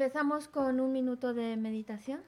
Empezamos con un minuto de meditación.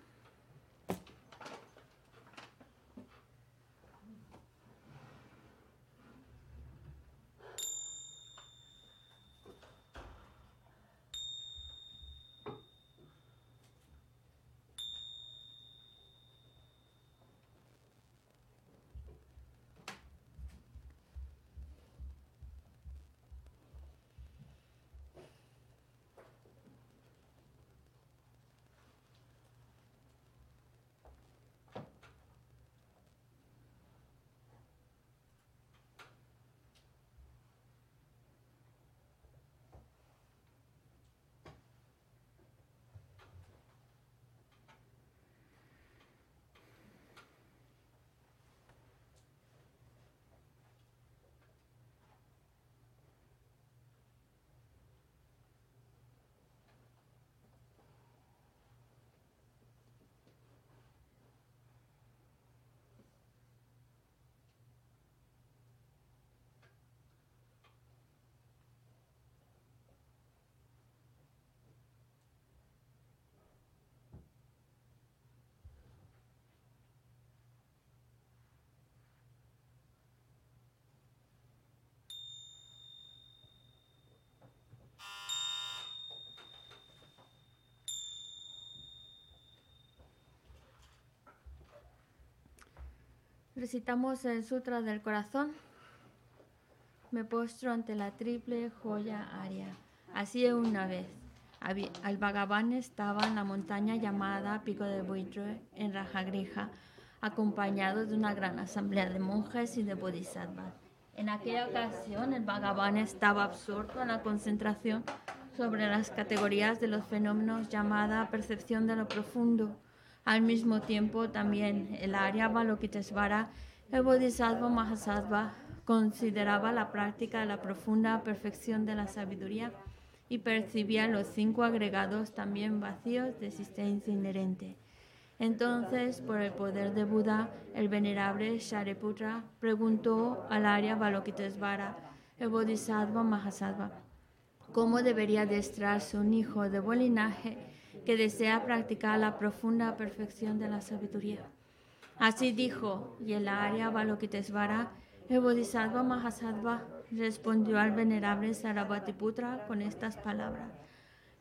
Recitamos el Sutra del Corazón. Me postro ante la triple joya aria. Así una vez. Al Bhagavan estaba en la montaña llamada Pico de Buitre, en Rajagrija, acompañado de una gran asamblea de monjes y de bodhisattvas. En aquella ocasión, el Bhagavan estaba absorto en la concentración sobre las categorías de los fenómenos llamada percepción de lo profundo al mismo tiempo, también el Arya Balokitesvara, el Bodhisattva Mahasattva, consideraba la práctica de la profunda perfección de la sabiduría y percibía los cinco agregados también vacíos de existencia inherente. Entonces, por el poder de Buda, el venerable Shariputra preguntó al Arya Balokitesvara, el Bodhisattva Mahasattva, cómo debería destrarse un hijo de buen linaje que desea practicar la profunda perfección de la sabiduría. Así dijo, y el Arya Balokitesvara, el Bodhisattva Mahasattva, respondió al venerable Sarabhatiputra con estas palabras.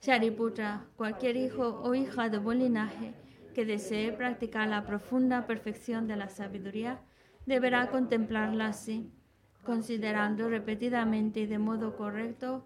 Shariputra, cualquier hijo o hija de buen linaje que desee practicar la profunda perfección de la sabiduría, deberá contemplarla así, considerando repetidamente y de modo correcto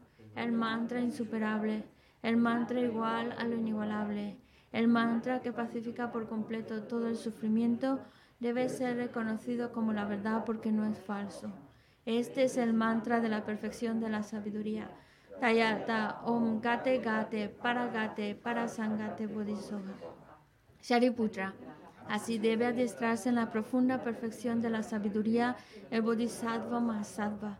el mantra insuperable, el mantra igual a lo inigualable, El mantra que pacifica por completo todo el sufrimiento debe ser reconocido como la verdad porque no es falso. Este es el mantra de la perfección de la sabiduría. Tayata Om Gate Gate Paragate Parasangate Bodhisoha. Shariputra. Así debe adiestrarse en la profunda perfección de la sabiduría el Bodhisattva Mahasattva.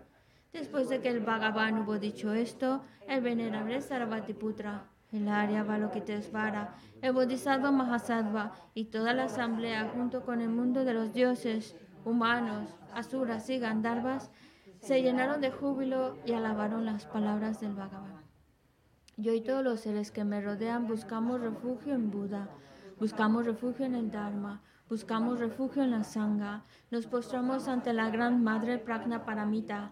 Después de que el Bhagavan hubo dicho esto, el venerable Sarvatiputra, el Arya Balokitesvara, el Bodhisattva Mahasattva y toda la asamblea junto con el mundo de los dioses, humanos, asuras y gandharvas se llenaron de júbilo y alabaron las palabras del Bhagavan. Yo y todos los seres que me rodean buscamos refugio en Buda, buscamos refugio en el Dharma, buscamos refugio en la Sangha, nos postramos ante la gran Madre Pragna Paramita,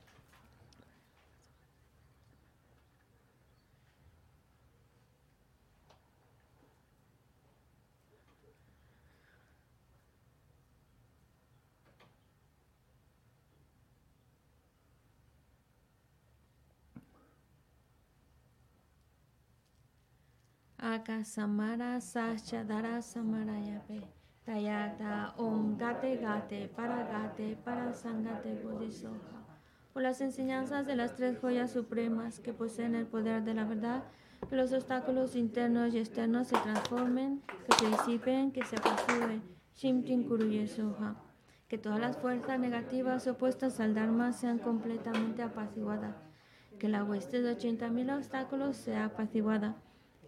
Aka Samara Sachadara Samarayape. Tayata Om Gate Gate Para Gate Para Sangate Bodhisoha. Por las enseñanzas de las tres joyas supremas que poseen el poder de la verdad, que los obstáculos internos y externos se transformen, que se disipen, que se apaciguen. Shimtin Kuruye Soha. Que todas las fuerzas negativas opuestas al Dharma sean completamente apaciguadas. Que la hueste de 80.000 obstáculos sea apaciguada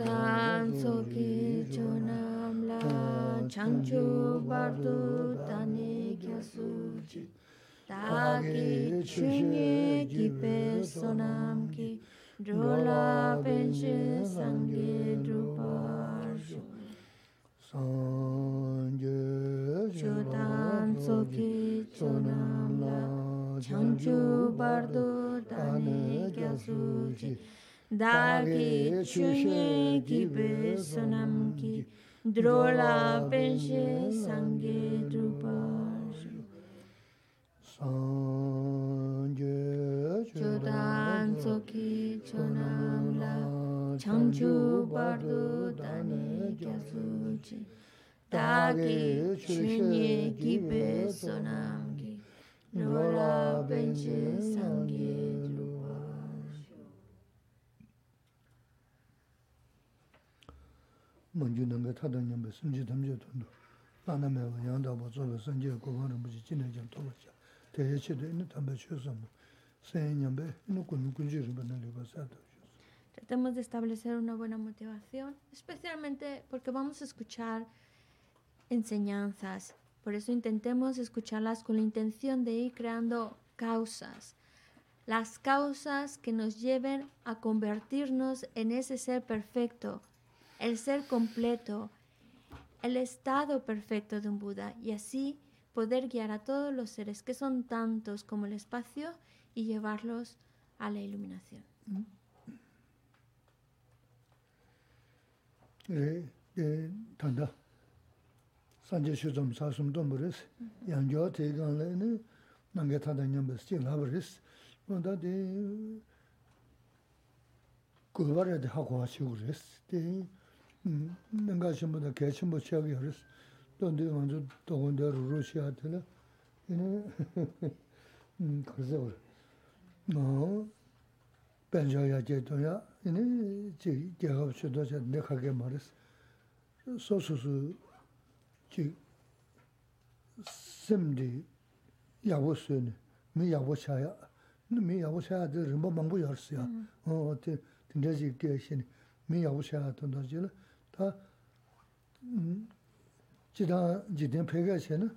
Tan zoki txonam la txantxu bardu tanik jazutxe. taki txunik dāgī chūnyē kī bē sunam kī drōlā pēnshē sāngē drupā shū sāngyē chūdān tsokī chōnam lā chāngchū pārdū dāni kia sūchī dāgī chūnyē kī bē sunam kī drōlā pēnshē sāngē 먼저 능가 타던 놈의 숨지 담지 돈도 나나매 양다고 저거 선제 고거는 무지 진행 좀 도와줘. 대체도 있는 담배 쳐서 뭐 세년배 ino con kunjiru banale pasado. Tratemos de establecer una buena motivación, especialmente porque vamos a escuchar enseñanzas. Por eso intentemos escucharlas con la intención de ir creando causas. Las causas que nos lleven a convertirnos en ese ser perfecto, el ser completo, el estado perfecto de un Buda y así poder guiar a todos los seres que son tantos como el espacio y llevarlos a la iluminación. Eh, eh, tanda. Sanje sasum yangyo te nange tanda de de de nāngā shimbudā kē shimbu chāgī haris, dōndī wānzu dōgōndā rūrū shiā tīla, yinā kārsa wā. Nō, bēnchā yā jē tōyā, yinā jī gyāgab shidā chā nē khāgē maris, sō sū sū jī simdī yāgu sūni, mī yāgu chāyā, mī yāgu chāyā tī rīmbā māngbū yā rīs yā, tī tī jī kē shini, mī yāgu chāyā tōndā jī la, 다 지다 지된 배가 제는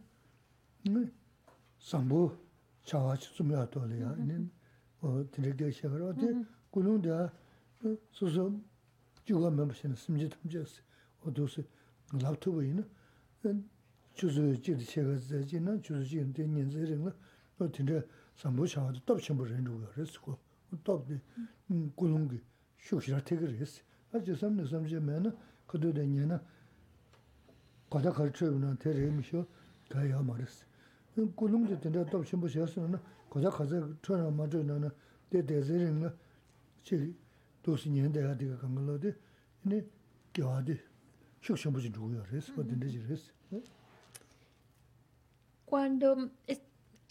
sambu chawa chi tsumya toli ya, tinrikde shekara, ote kulung da susu juwa mambu shena simji tamji asi, oto si lab tubu ina, chuzu jiri shekara zaji ina, chuzu jiri de nyanzi rinla, o tinrikde sambu chawa da top chenpo rinru ya resi ko, top de kulung ki shukshira tegi resi, aji samni samji mayana, kado da nyan na, kata kar chebu na te re mi shio, kaya ya ma resi. Na, kata kaza ma na, de de zi rinla, chi dosi daya diga kangala di, ini kiawa di, Cuando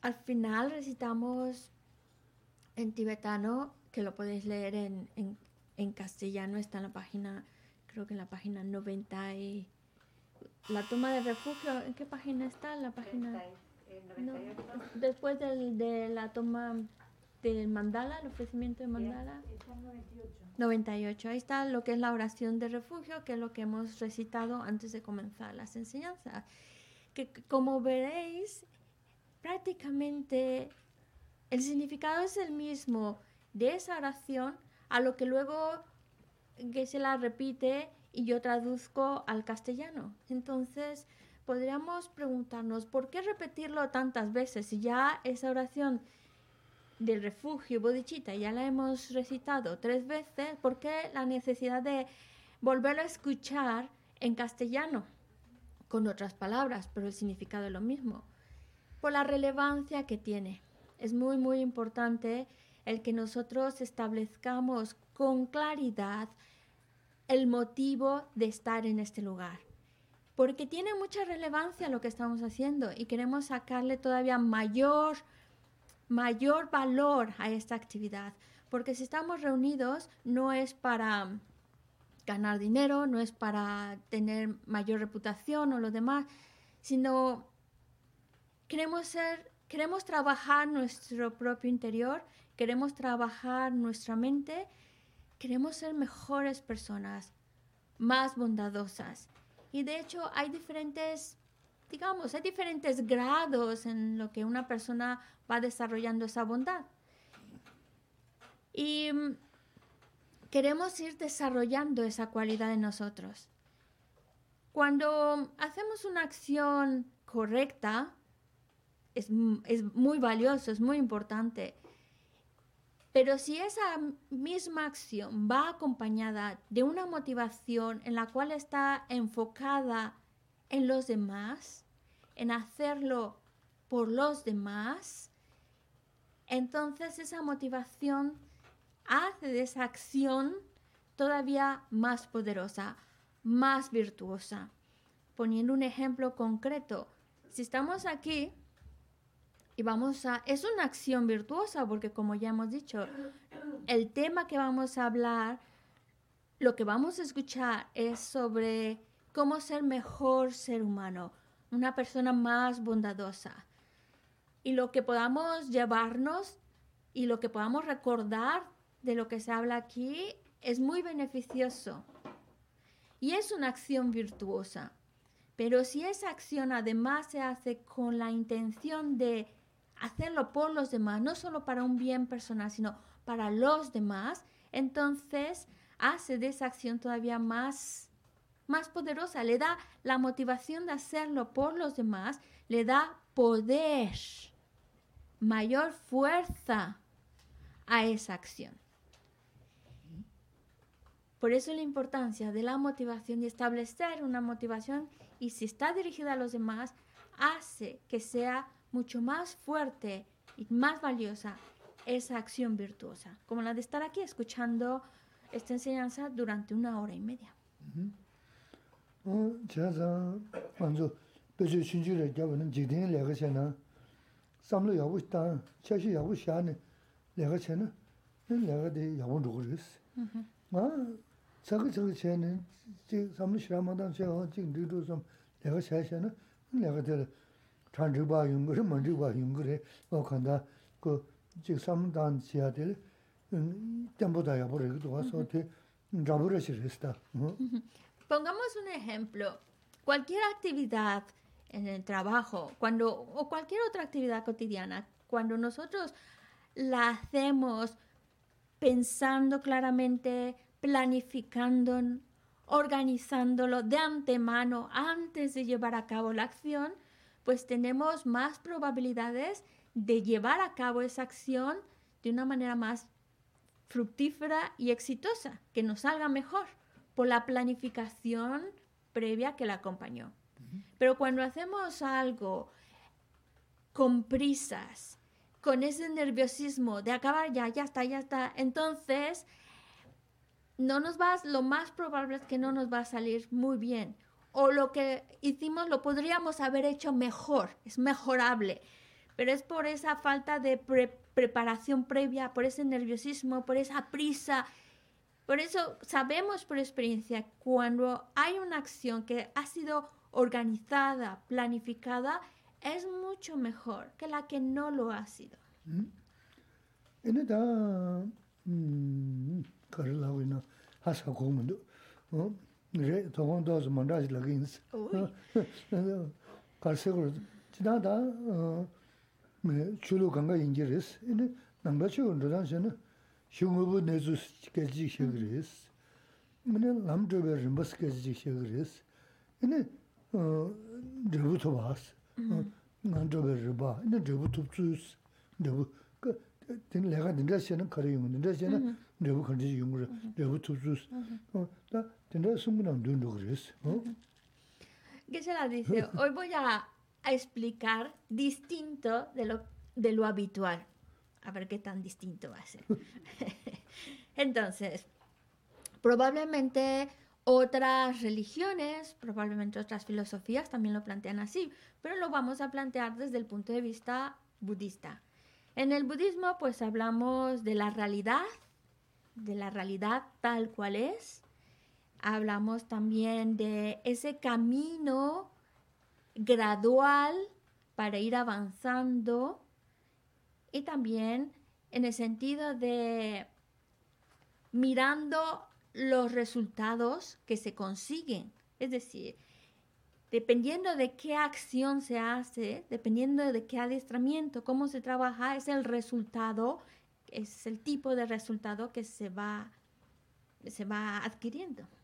al final recitamos en tibetano, que lo podéis leer en, en, en, castellano, está en la página, creo que en la página 90 y... La toma de refugio, ¿en qué página está? La página... No, después del, de la toma del mandala, el ofrecimiento de mandala. 98. Ahí está lo que es la oración de refugio, que es lo que hemos recitado antes de comenzar las enseñanzas. Que como veréis, prácticamente el significado es el mismo de esa oración a lo que luego que se la repite y yo traduzco al castellano. Entonces, podríamos preguntarnos, ¿por qué repetirlo tantas veces si ya esa oración del refugio bodhicitta ya la hemos recitado tres veces, ¿por qué la necesidad de volverlo a escuchar en castellano? Con otras palabras, pero el significado es lo mismo. Por la relevancia que tiene. Es muy, muy importante el que nosotros establezcamos con claridad el motivo de estar en este lugar. Porque tiene mucha relevancia lo que estamos haciendo y queremos sacarle todavía mayor mayor valor a esta actividad, porque si estamos reunidos no es para ganar dinero, no es para tener mayor reputación o lo demás, sino queremos ser, queremos trabajar nuestro propio interior queremos trabajar nuestra mente, queremos ser mejores personas, más bondadosas. Y de hecho hay diferentes, digamos, hay diferentes grados en lo que una persona va desarrollando esa bondad. Y mm, queremos ir desarrollando esa cualidad en nosotros. Cuando hacemos una acción correcta, es, muy valioso, es muy importante. Pero si esa misma acción va acompañada de una motivación en la cual está enfocada en los demás, en hacerlo por los demás, entonces esa motivación hace de esa acción todavía más poderosa, más virtuosa. Poniendo un ejemplo concreto, si estamos aquí vamos a... Es una acción virtuosa porque como ya hemos dicho, el tema que vamos a hablar, lo que vamos a escuchar es sobre cómo ser mejor ser humano, una persona más bondadosa. Y lo que podamos llevarnos y lo que podamos recordar de lo que se habla aquí es muy beneficioso. Y es una acción virtuosa. Pero si esa acción además se hace con la intención de hacerlo por los demás, no solo para un bien personal, sino para los demás, entonces hace de esa acción todavía más, más poderosa, le da la motivación de hacerlo por los demás, le da poder, mayor fuerza a esa acción. Por eso la importancia de la motivación y establecer una motivación y si está dirigida a los demás, hace que sea mucho más fuerte y más valiosa esa acción virtuosa, como la de estar aquí escuchando esta enseñanza durante una hora y media. tsaka tsaka chan chigba yungari, man chigba yungari, o kanda ko chik samdan chayadili, tempo daya por ekdo waso te rabura shirista. Pongamos un ejemplo. Cualquier actividad en el trabajo, cuando, o cualquier otra actividad cotidiana, cuando nosotros la hacemos pensando claramente, planificando, organizándolo de antemano antes de llevar a cabo la acción, pues tenemos más probabilidades de llevar a cabo esa acción de una manera más fructífera y exitosa, que nos salga mejor por la planificación previa que la acompañó. Pero cuando hacemos algo con prisas, con ese nerviosismo de acabar ya, ya está, ya está, entonces no nos va, lo más probable es que no nos va a salir muy bien. O lo que hicimos lo podríamos haber hecho mejor, es mejorable. Pero es por esa falta de preparación previa, por ese nerviosismo, por esa prisa. Por eso sabemos por experiencia, cuando hay una acción que ha sido organizada, planificada, es mucho mejor que la que no lo ha sido. Mm. karla hasa kumundu. re thokon dozu mandaji lagi insi. Karsikuru, chidaa taa chulu ganga ingi res, ini nangba chigun dhadan shana shungubu nezu kechik shegi res, ini lamdrubi rimbas kechik shegi res, ini dribu tubas, nandrubi riba, ini dribu tubtsus, dribu, tini lega dinda shana kari yungu, dinda shana dribu kandiji yungu, dribu tubtsus. Taa shena ¿Qué se la dice? Hoy voy a, explicar distinto de lo, de lo habitual. A ver qué tan distinto va a ser. Entonces, probablemente otras religiones, probablemente otras filosofías también lo plantean así, pero lo vamos a plantear desde el punto de vista budista. En el budismo, pues hablamos de la realidad de la realidad tal cual es. Hablamos también de ese camino gradual para ir avanzando y también en el sentido de mirando los resultados que se consiguen. Es decir, dependiendo de qué acción se hace, dependiendo de qué adiestramiento, cómo se trabaja, es el resultado, es el tipo de resultado que se va, se va adquiriendo.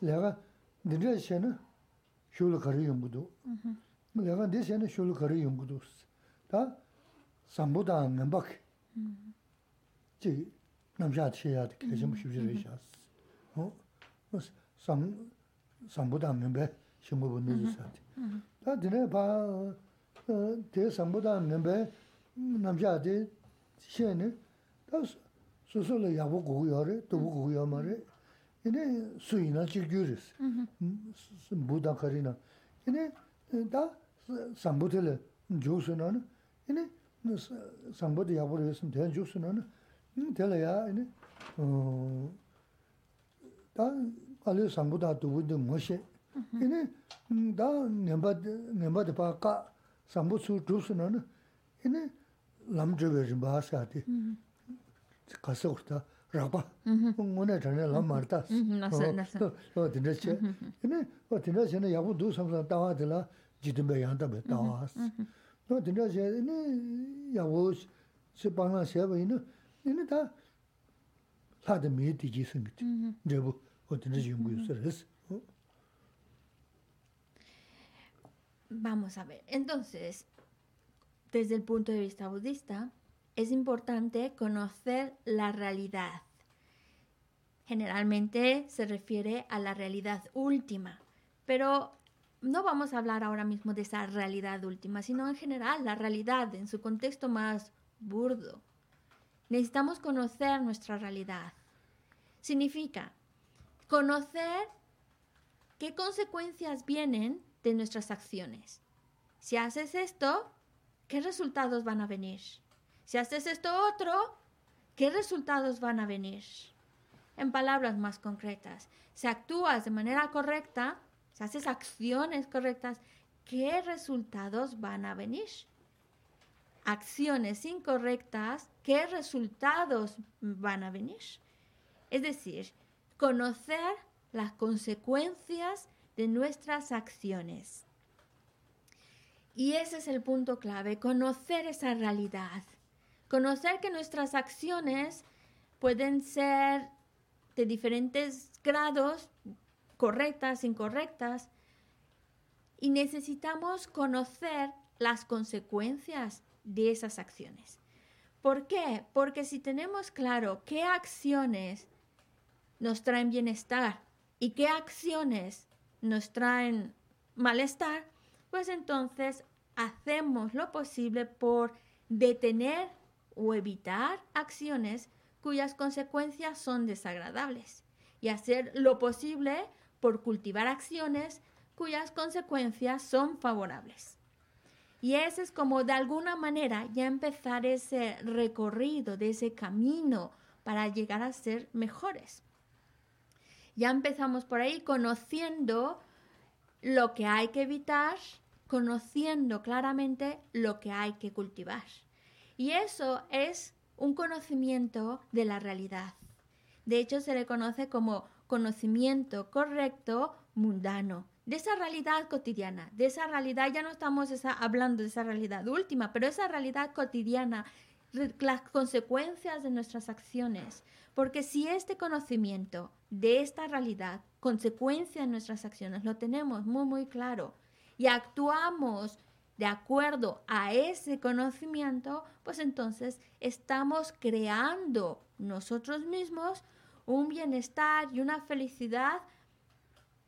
내가 근데 쟤는 쇼를 가리 연구도 내가 근데 쟤는 쇼를 가리 연구도 다 삼보다 안 박. 지 남자 치야 계속 쉽지를 하셔. 어? 삼 삼보다 안 배. 신부 보는 주사. 다 드네 봐. 대 삼보다 안 배. 남자한테 시에는 다 수술을 야고 고요래 또 고요 말에. 얘네 수이나 지규르스 부다 카리나 얘네 다 sambutel jusunan ini sambut ya bor yesin den eh, jusunan tel ya ini da ale sambut mm-hmm. mm, da du de moshe ini da nemba nemba de pa ka sambut su jusunan ini lam jebe ba sa de mm-hmm. kasa urta urta ra ba mo ne ta ne lam mar ta na se na se o de ne che ine o de ne che ne ya bu du sam sa ta wa de la ji de be yang da be ta wa no de ne che ine ya wo se pa na se ba ine ine ta la de me di ji sing ti je bu o de ne ji mu yu se res Vamos a ver. Entonces, desde el punto de vista budista, es importante conocer la realidad. Generalmente se refiere a la realidad última, pero no vamos a hablar ahora mismo de esa realidad última, sino en general la realidad en su contexto más burdo. Necesitamos conocer nuestra realidad. Significa conocer qué consecuencias vienen de nuestras acciones. Si haces esto, ¿qué resultados van a venir? Si haces esto otro, ¿qué resultados van a venir? En palabras más concretas, si actúas de manera correcta, si haces acciones correctas, ¿qué resultados van a venir? Acciones incorrectas, ¿qué resultados van a venir? Es decir, conocer las consecuencias de nuestras acciones. Y ese es el punto clave, conocer esa realidad. Conocer que nuestras acciones pueden ser de diferentes grados, correctas, incorrectas, y necesitamos conocer las consecuencias de esas acciones. ¿Por qué? Porque si tenemos claro qué acciones nos traen bienestar y qué acciones nos traen malestar, pues entonces hacemos lo posible por detener o evitar acciones cuyas consecuencias son desagradables y hacer lo posible por cultivar acciones cuyas consecuencias son favorables. Y ese es como de alguna manera ya empezar ese recorrido de ese camino para llegar a ser mejores. Ya empezamos por ahí conociendo lo que hay que evitar, conociendo claramente lo que hay que cultivar. Y eso es un conocimiento de la realidad. De hecho, se le conoce como conocimiento correcto mundano, de esa realidad cotidiana, de esa realidad, ya no estamos hablando de esa realidad última, pero esa realidad cotidiana, las consecuencias de nuestras acciones, porque si este conocimiento de esta realidad, consecuencia de nuestras acciones, lo tenemos muy, muy claro y actuamos de acuerdo a ese conocimiento, pues entonces estamos creando nosotros mismos un bienestar y una felicidad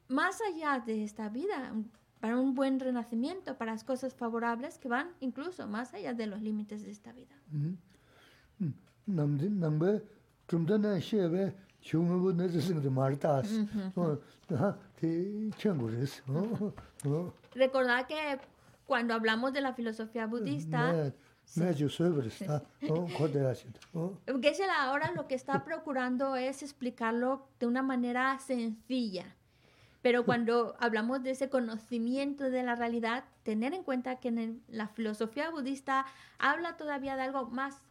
más allá de esta vida, para un buen renacimiento, para las cosas favorables que van incluso más allá de los límites de esta vida. Mm. rīs. Recordar que cuando hablamos de la filosofía budista... Geshe ahora lo que está procurando es explicarlo de una manera sencilla. Pero cuando hablamos de ese conocimiento de la realidad, tener en cuenta que en la filosofía budista habla todavía de algo más,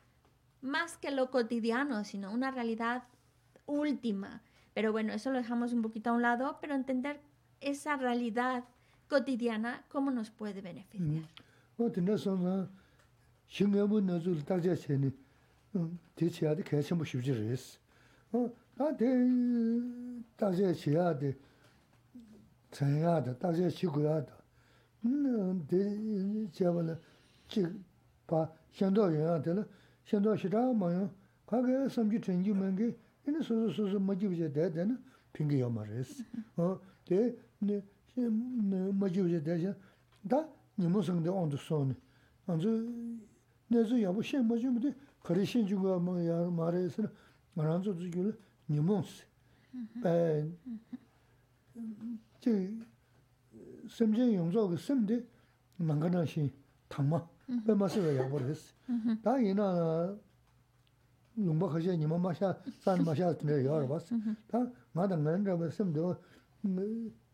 más que lo cotidiano, sino una realidad última. Pero bueno, eso lo dejamos un poquito a un lado, pero entender esa realidad cotidiana, ¿cómo nos puede beneficiar? O tena sonza, shingabu nazu dakja cheni, te chiyadi kaya chenpo shibji res. A te dakja chiyadi, chanyada, dakja chikuyada, te chiyabala, chik pa shendo yoyate la, shendo shida mayo, kage samji chenji mangi, ini susu susu majibu che dayade na pingi yoma res. Te, majiwze daisha, da nimo sangde ondu soni. Anzu, nezu yabu shen majiwde, kari shen chunga maare esana, maranzu zikyo nimo si. Chi, semje yongzo ki semde, nangana shen tangma, pe masiwa yabu resi. Da ina lungpa khashe nimo masha, san masha tine yawarabasi. Da nga da nga niraba semde,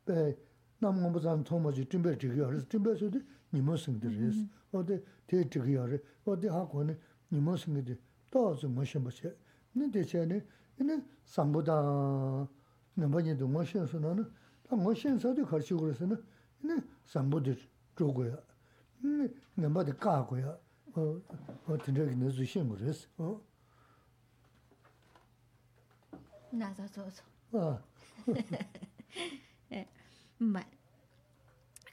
pe nam ngombo zan thoma ji timbe tiki yaris, timbe su di nimo singi res, ode te tiki yari, ode hako ne nimo singi di, to zi ngo shenpa che, ni de che ne, ini sambo da namba nyi di ngo shen su na na, ta ngo shen sa di karchi kura se na, ini sambo di zho go ya, ini namba di ka go ya, o tindra ki ne zu shen go res, o. Na zo zo zo. Ah. 嗯，买。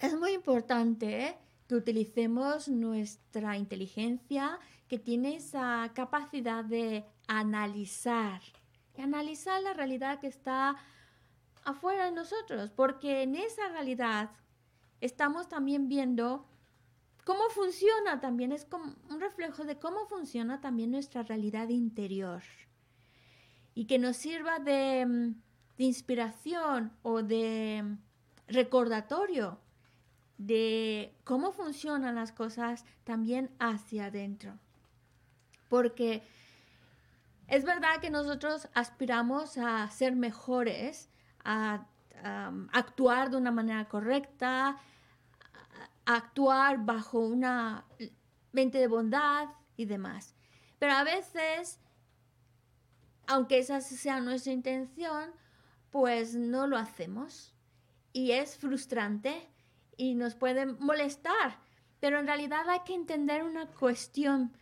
Es muy importante que utilicemos nuestra inteligencia que tiene esa capacidad de analizar, y analizar la realidad que está afuera de nosotros, porque en esa realidad estamos también viendo cómo funciona también, es como un reflejo de cómo funciona también nuestra realidad interior. Y que nos sirva de, mm, de inspiración o de mm, recordatorio de cómo funcionan las cosas también hacia adentro. Porque es verdad que nosotros aspiramos a ser mejores, a, actuar de una manera correcta, a actuar bajo una mente de bondad y demás. Pero a veces, aunque esa sea nuestra intención, pues no lo hacemos. Y es frustrante y nos puede molestar. Pero en realidad hay que entender una cuestión.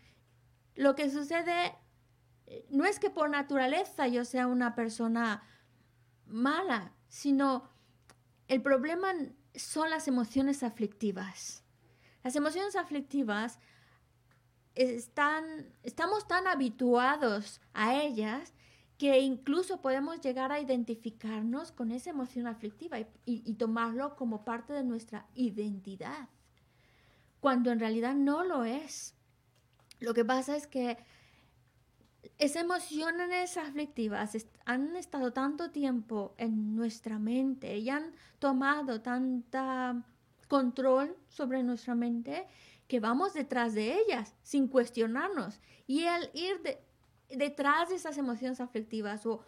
Lo que sucede eh, no es que por naturaleza yo sea una persona mala, sino el problema son las emociones aflictivas. Las emociones aflictivas están, estamos tan habituados a ellas que incluso podemos llegar a identificarnos con esa emoción aflictiva y, tomarlo como parte de nuestra identidad, cuando en realidad no lo es. Lo que pasa es que esas emociones aflictivas han estado tanto tiempo en nuestra mente y han tomado tanta control sobre nuestra mente que vamos detrás de ellas sin cuestionarnos. Y el ir detrás de esas emociones aflictivas o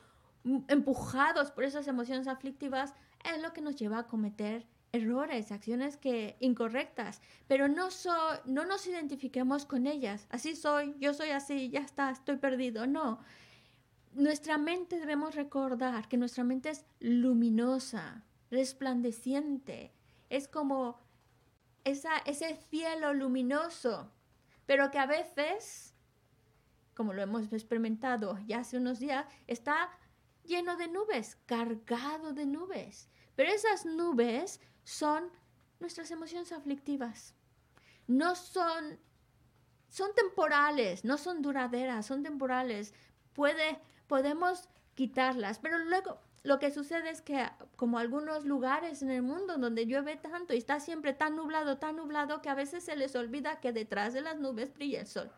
empujados por esas emociones aflictivas es lo que nos lleva a cometer errores, acciones que incorrectas, pero no, so, no nos identifiquemos con ellas. Así soy, yo soy así, ya está, estoy perdido. No. Nuestra mente debemos recordar que nuestra mente es luminosa, resplandeciente. Es como esa, ese cielo luminoso, pero que a veces, como lo hemos experimentado ya hace unos días, está lleno de nubes, cargado de nubes. Pero esas nubes son nuestras emociones aflictivas. No son, son temporales, no son duraderas, son temporales. Puede, podemos quitarlas, pero luego lo que sucede es que como algunos lugares en el mundo donde llueve tanto y está siempre tan nublado, tan nublado, que a veces se les olvida que detrás de las nubes brilla el sol.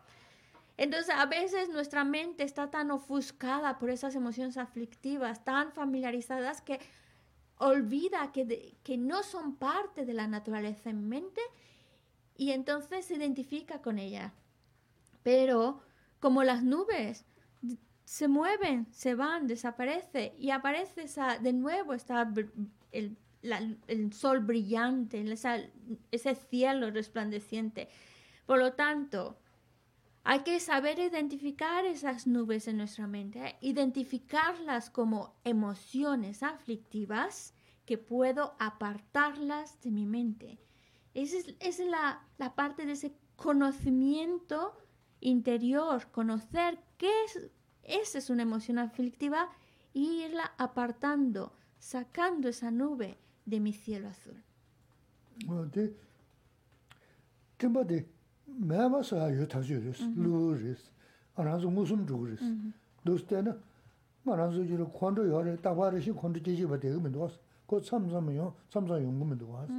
Entonces, a veces nuestra mente está tan ofuscada por esas emociones aflictivas, tan familiarizadas, que olvida que, que no son parte de la naturaleza en mente y entonces se identifica con ella. Pero como las nubes se mueven, se van, desaparece y aparece esa, de nuevo está el, el, sol brillante, ese cielo resplandeciente. Por lo tanto, hay que saber identificar esas nubes en nuestra mente, identificarlas como emociones aflictivas que puedo apartarlas de mi mente. Esa es, la, parte de ese conocimiento interior, conocer qué es, esa es una emoción aflictiva e irla apartando, sacando esa nube de mi cielo azul. mēmā sā yu tāshī rīs, lū rīs, ārānsu mūsum chūg rīs. Dōs tēnā, ārānsu jirī khuāntu yō rī, tāpā rī shī khuāntu jīchī bā tēgī mīndu wās, kō tsamsam yō, tsamsam yōngu mīndu wās,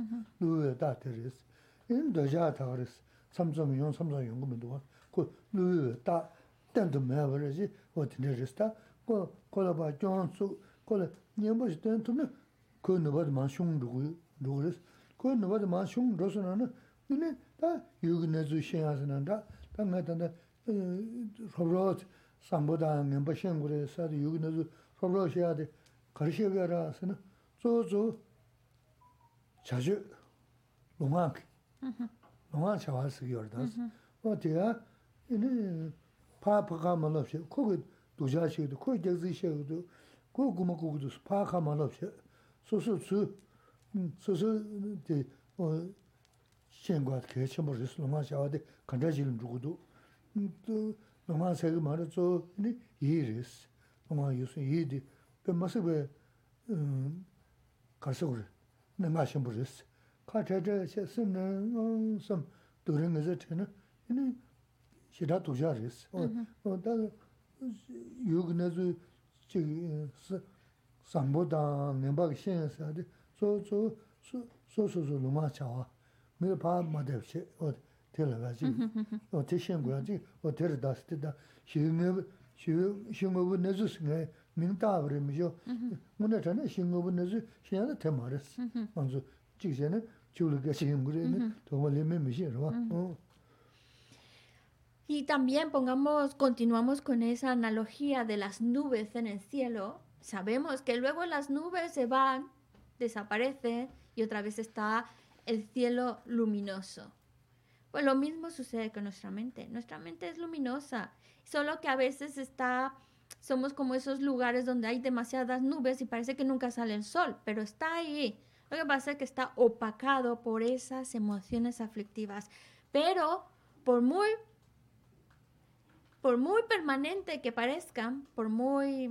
lū yō tā tē rīs. Yīn dōjā tā rīs, tsamsam yō, tsamsam yōngu mīndu wās, kō lū yō tā, tēntu mēmā rī shī, wā tēnē rīs tā, kō, kō lā bā jōn sū, kō lā nyēmbā shī tēntu nā, kō nubā dā mā shūng rūg rīs, kō nubā dā mā shūng rōsū nā nā, 다 요기 내주 신하스난다 다 나단다 로브로 삼보다 멤버 신고래 사도 요기 내주 로브로 해야데 가르셔가라스나 조조 자주 로마 로마 자와스 요르다스. 어디야 이네 파파가 말없이 거기 도자시도 거기 제지시도 그 구멍고도 파가 말없이 소소수 소소 어 shenguwa kaya chenpo risu loma shawa de kanta jilin rukudu. Loma sayga mara tso yi risu, loma yusun yi di, pe masakwe mm, karsakuri, nama shenpo risu. Ka chaycha che simna mm, sam durin gaza tena, ini shida tukja risu. Da yugu nazu sambo dan, nimba kishen sa de, so so so so loma shawa. Pā mā shē, o tē lā gā jī, o tē shēng jī, o tē rā dās tē tā, shī ngō bū nē zū sī ngā, mī ngā tā wā rī mī shō, ngō nā chā nā shī ngō bū nē zū, shī ngā tē mā rī sī, mā zū, jī kī shē nā, chū lā gā shī ngō rī nā, tō mā lī mī mī shī rā wā. Y también pongamos, continuamos con esa analogía de las nubes en el cielo. Sabemos que luego las nubes se van, desaparecen y otra vez está el cielo luminoso. Pues lo mismo sucede con nuestra mente. Nuestra mente es luminosa, solo que a veces está, somos como esos lugares donde hay demasiadas nubes y parece que nunca sale el sol, pero está ahí. Lo que pasa es que está opacado por esas emociones aflictivas. Pero por muy, por muy permanente que parezcan, por muy,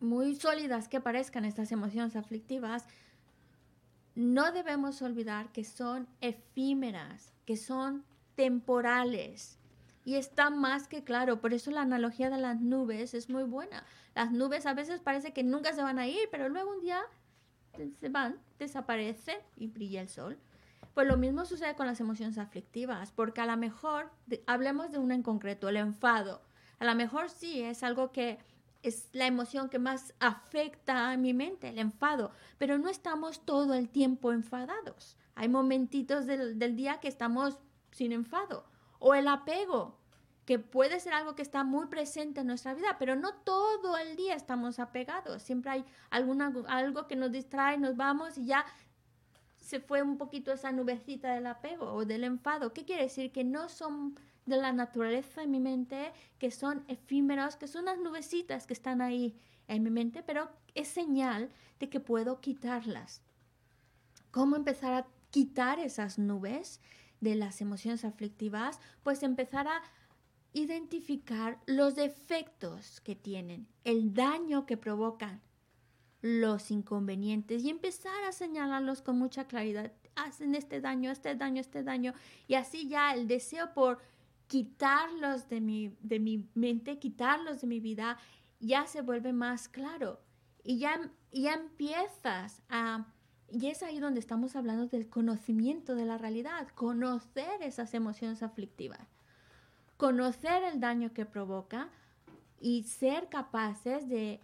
muy sólidas que parezcan estas emociones aflictivas, no debemos olvidar que son efímeras, que son temporales. Y está más que claro, por eso la analogía de las nubes es muy buena. Las nubes a veces parece que nunca se van a ir, pero luego un día se van, desaparecen y brilla el sol. Pues lo mismo sucede con las emociones aflictivas, porque a lo mejor, hablemos de una en concreto, el enfado. A lo mejor sí es algo que es la emoción que más afecta a mi mente, el enfado, pero no estamos todo el tiempo enfadados. Hay momentitos del, día que estamos sin enfado. O el apego, que puede ser algo que está muy presente en nuestra vida, pero no todo el día estamos apegados. Siempre hay alguna, algo que nos distrae, nos vamos y ya se fue un poquito esa nubecita del apego o del enfado. ¿Qué quiere decir? Que no son de la naturaleza en mi mente que son efímeros, que son las nubecitas que están ahí en mi mente, pero es señal de que puedo quitarlas. ¿Cómo empezar a quitar esas nubes de las emociones aflictivas? Pues empezar a identificar los defectos que tienen, el daño que provocan, los inconvenientes y empezar a señalarlos con mucha claridad. Hacen este daño, este daño, este daño. Y así ya el deseo por quitarlos de mi, de mi mente, quitarlos de mi vida, ya se vuelve más claro. Y ya, ya empiezas a... Y es ahí donde estamos hablando del conocimiento de la realidad, conocer esas emociones aflictivas. conocer el daño que provoca y ser capaces de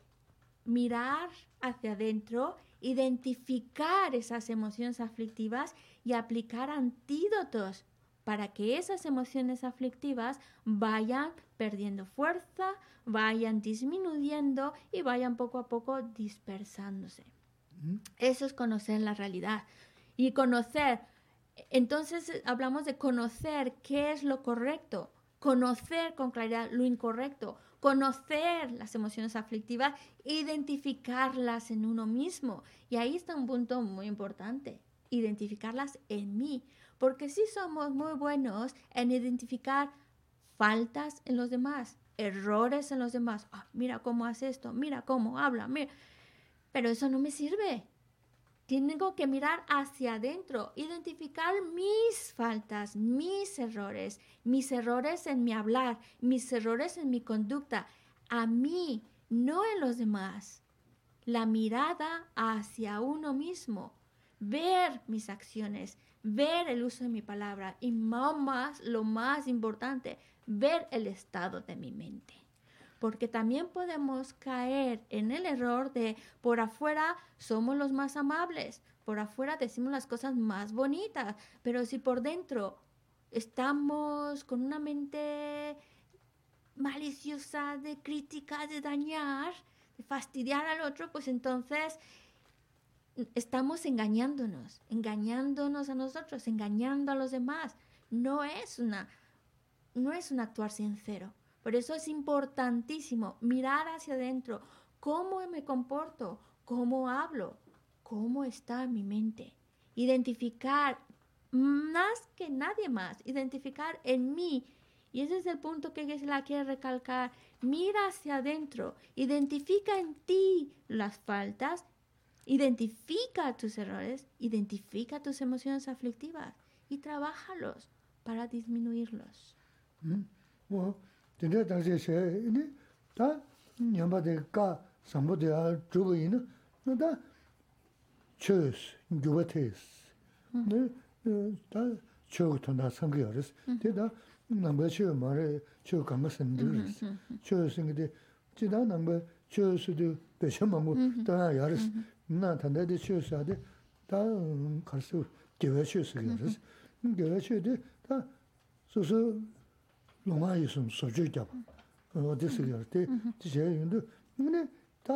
mirar hacia adentro, identificar esas emociones aflictivas y aplicar antídotos para que esas emociones aflictivas vayan perdiendo fuerza, vayan disminuyendo y vayan poco a poco dispersándose. Eso es conocer la realidad. Y conocer, entonces hablamos de conocer qué es lo correcto, conocer con claridad lo incorrecto, conocer las emociones aflictivas, identificarlas en uno mismo. Y ahí está un punto muy importante, identificarlas en mí, porque sí somos muy buenos en identificar faltas en los demás, errores en los demás. Ah, mira cómo hace esto, mira cómo habla, mira. Pero eso no me sirve. Tengo que mirar hacia adentro, identificar mis faltas, mis errores, mis errores en mi hablar, mis errores en mi conducta, a mí, no en los demás. La mirada hacia uno mismo, ver mis acciones, ver el uso de mi palabra y más, lo más importante, ver el estado de mi mente. Porque también podemos caer en el error de por afuera somos los más amables, por afuera decimos las cosas más bonitas, pero si por dentro estamos con una mente maliciosa de crítica, de dañar, de fastidiar al otro, pues entonces estamos engañándonos, engañándonos a nosotros, engañando a los demás. No es una no es un actuar sincero. Por eso es importantísimo mirar hacia adentro, cómo me comporto, cómo hablo, cómo está mi mente. Identificar más que nadie más, identificar en mí. Y ese es el punto que la quiere recalcar. Mira hacia adentro, identifica en ti las faltas, identifica tus errores, identifica tus emociones aflictivas y trabajalos para disminuirlos. Mm. 나 단다데 쉬어서데 다 갈수 개외 쉬어서 그래서 개외 쉬어데 다 소소 로마 예수 소주자 어디서 그때 제가 근데 근데 다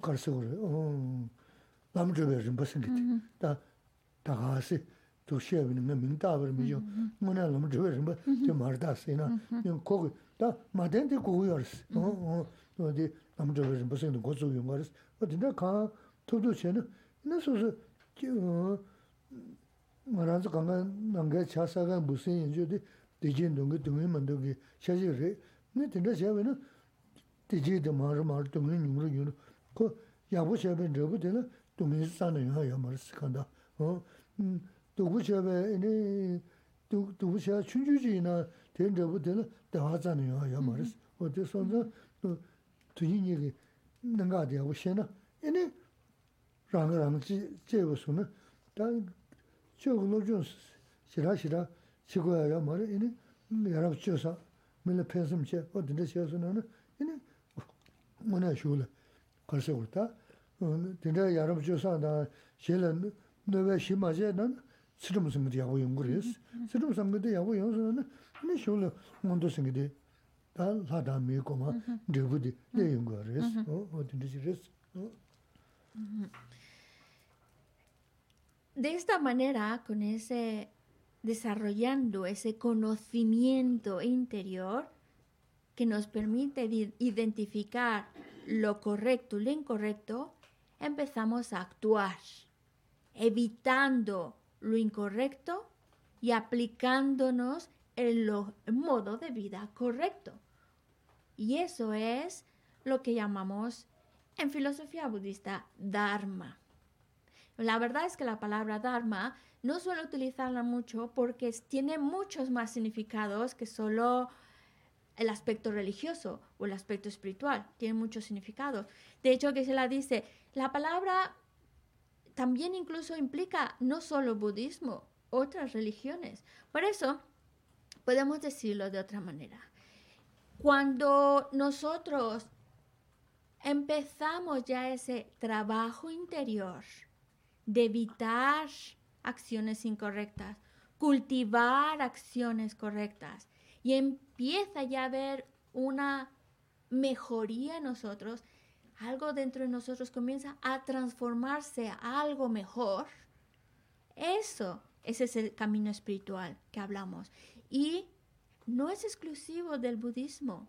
갈수 그래. 어 남주베 좀 무슨 게 다, 다 가서 도시에는 뭐 민다버 미요 뭐나 남주베 좀좀 말다스이나 거기 다 마덴데 고요스 어. 어디 남주베 무슨 거 고소 요마스 어디나 가 토도 전에 내서서 말아서 강가 남게 차사가 무슨 인조디 대진 동게 동이 만도기 샤지레 네 된다 제가는 대지도 마르 마르 동이 누르 유르 그 야보 제베 저부 되는 동이 사는 야 말을 시간다 어 도구 제베 이니 도구 제가 춘주지나 된 저부 되는 대화잖아요 야 말을 어디서서 또 뒤니 얘기 능가되고 셴나 이니 rāngā rāngā jēba sūna, tā chōgu lōchō shirā shirā chikwa yā mā rā, inī yarab chō sā, mīla pēnsam chē, wā dindā shirā sūna rā, inī mā nā shū lā, kār sā gur tā, dindā yarab chō sā dā, shē lā nō shī mā chē dā, tsirum sāngi yā gu yōng gu rī sī, tsirum sāngi yā gu yōng sūna rā, inī shū lā ngōntō sāngi dī, tā lā dā mī kō mā, dī gu dī, dē yōng gu rī sī, wā dindā shirā sī. De esta manera, con ese desarrollando ese conocimiento interior que nos permite identificar lo correcto y lo incorrecto, empezamos a actuar, evitando lo incorrecto y aplicándonos el, modo de vida correcto. Y eso es lo que llamamos en filosofía budista Dharma. La verdad es que la palabra Dharma no suelo utilizarla mucho porque tiene muchos más significados que solo el aspecto religioso o el aspecto espiritual. Tiene muchos significados. De hecho, que se la dice, la palabra también incluso implica no solo budismo, otras religiones. Por eso, podemos decirlo de otra manera. Cuando nosotros empezamos ya ese trabajo interior de evitar acciones incorrectas, cultivar acciones correctas y empieza ya a haber una mejoría en nosotros, algo dentro de nosotros comienza a transformarse a algo mejor, eso, ese es el camino espiritual que hablamos. Y no es exclusivo del budismo.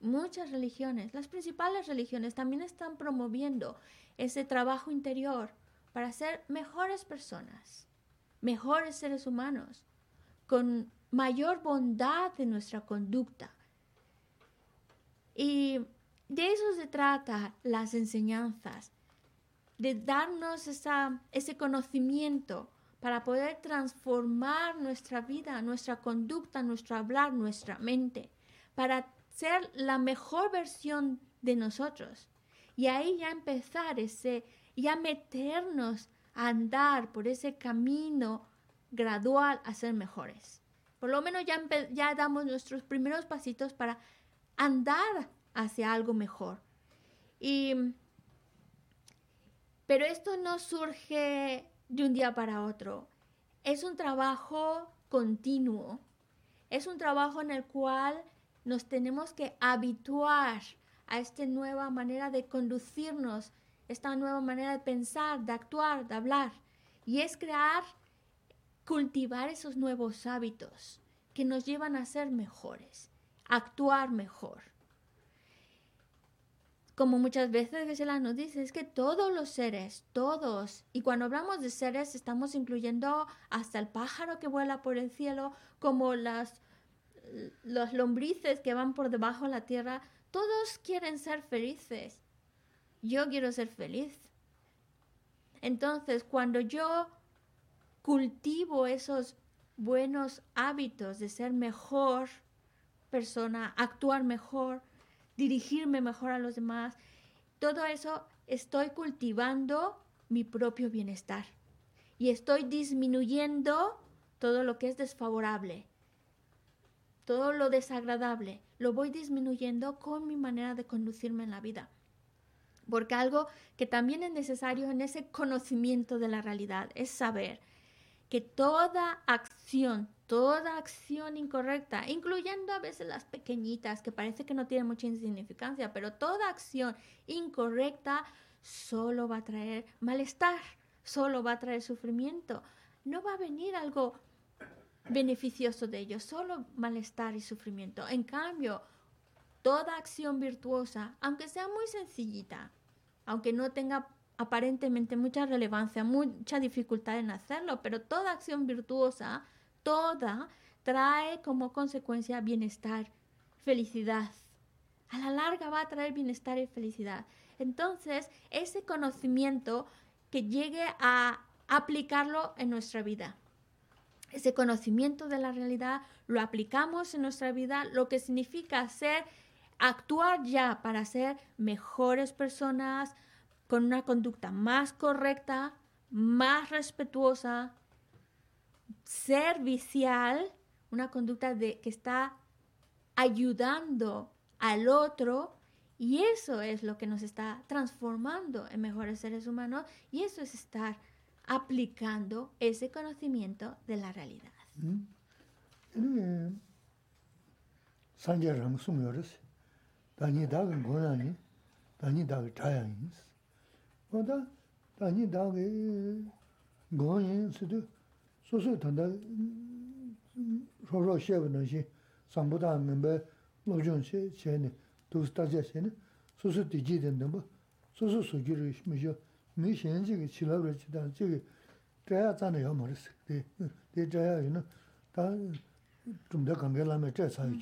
Muchas religiones, las principales religiones también están promoviendo ese trabajo interior para ser mejores personas, mejores seres humanos, con mayor bondad en nuestra conducta. Y de eso se trata las enseñanzas, de darnos ese conocimiento para poder transformar nuestra vida, nuestra conducta, nuestro hablar, nuestra mente, para ser la mejor versión de nosotros. Y ahí ya empezar ese, ya meternos a andar por ese camino gradual a ser mejores. Por lo menos ya, ya damos nuestros primeros pasitos para andar hacia algo mejor. Y, pero esto no surge de un día para otro. Es un trabajo continuo. Es un trabajo en el cual nos tenemos que habituar a esta nueva manera de conducirnos, esta nueva manera de pensar, de actuar, de hablar. Y es crear, cultivar esos nuevos hábitos que nos llevan a ser mejores, actuar mejor como muchas veces Gesela nos dice, es que todos los seres, todos, y cuando hablamos de seres estamos incluyendo hasta el pájaro que vuela por el cielo, como las los lombrices que van por debajo de la tierra, todos quieren ser felices. Yo quiero ser feliz. Entonces, cuando yo cultivo esos buenos hábitos de ser mejor persona, actuar mejor, dirigirme mejor a los demás. Todo eso estoy cultivando mi propio bienestar y estoy disminuyendo todo lo que es desfavorable, todo lo desagradable, lo voy disminuyendo con mi manera de conducirme en la vida. Porque algo que también es necesario en ese conocimiento de la realidad es saber que toda acción, toda acción incorrecta, incluyendo a veces las pequeñitas que parece que no tienen mucha insignificancia, pero toda acción incorrecta solo va a traer malestar, solo va a traer sufrimiento. No va a venir algo beneficioso de ello, solo malestar y sufrimiento. En cambio, toda acción virtuosa, aunque sea muy sencillita, aunque no tenga aparentemente mucha relevancia, mucha dificultad en hacerlo, pero toda acción virtuosa, toda, trae como consecuencia bienestar, felicidad. A la larga va a traer bienestar y felicidad. Entonces, ese conocimiento que llegue a aplicarlo en nuestra vida. Ese conocimiento de la realidad lo aplicamos en nuestra vida, lo que significa ser, actuar ya para ser mejores personas, con una conducta más correcta, más respetuosa, servicial, una conducta de, que está ayudando al otro y eso es lo que nos está transformando en mejores seres humanos y eso es estar aplicando ese conocimiento de la realidad. wāndā 다니 다가 고라니 다니 다가 자야인스 보다 다니 다가 고인스도 소소 단다 로로 쉐브는시 삼보다 멤버 로존시 제네 도스타제 제네 소소 디지된 넘버 소소 소기를 심으셔 미 현지게 지라를 지다 저기 자야 자네 요 머리스 데 자야 이는 다 좀더 관계라면 제 사이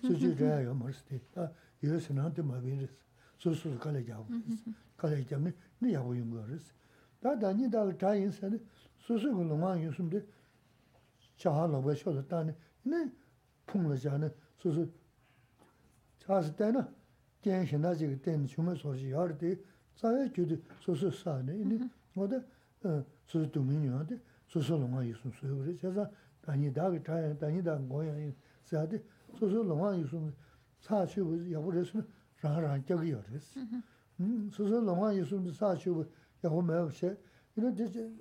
소지 자야 요 머리스 다 yoyosi nante mabe res, susu kala jabu. Res, kala jabu ni yabu yungo res. Da danyi daga tayin sani susu ku lungwa yusum de chaha lobwa shola tani, ni pungla chani susu chasi tena ten shina chiga ten chuma soshi yar de tsaya kyudu susu sani, ni oda susu dumin yuwa de susu lungwa yusum suyo res, chasa danyi daga tayin, danyi daga goya yin, sayade susu lungwa yusum res, 사데 소소 롱아 유수 사슈 야부레스 라라 저기 요레스 음 소소 롱아 유수 사슈 야부 매없이 이는 이제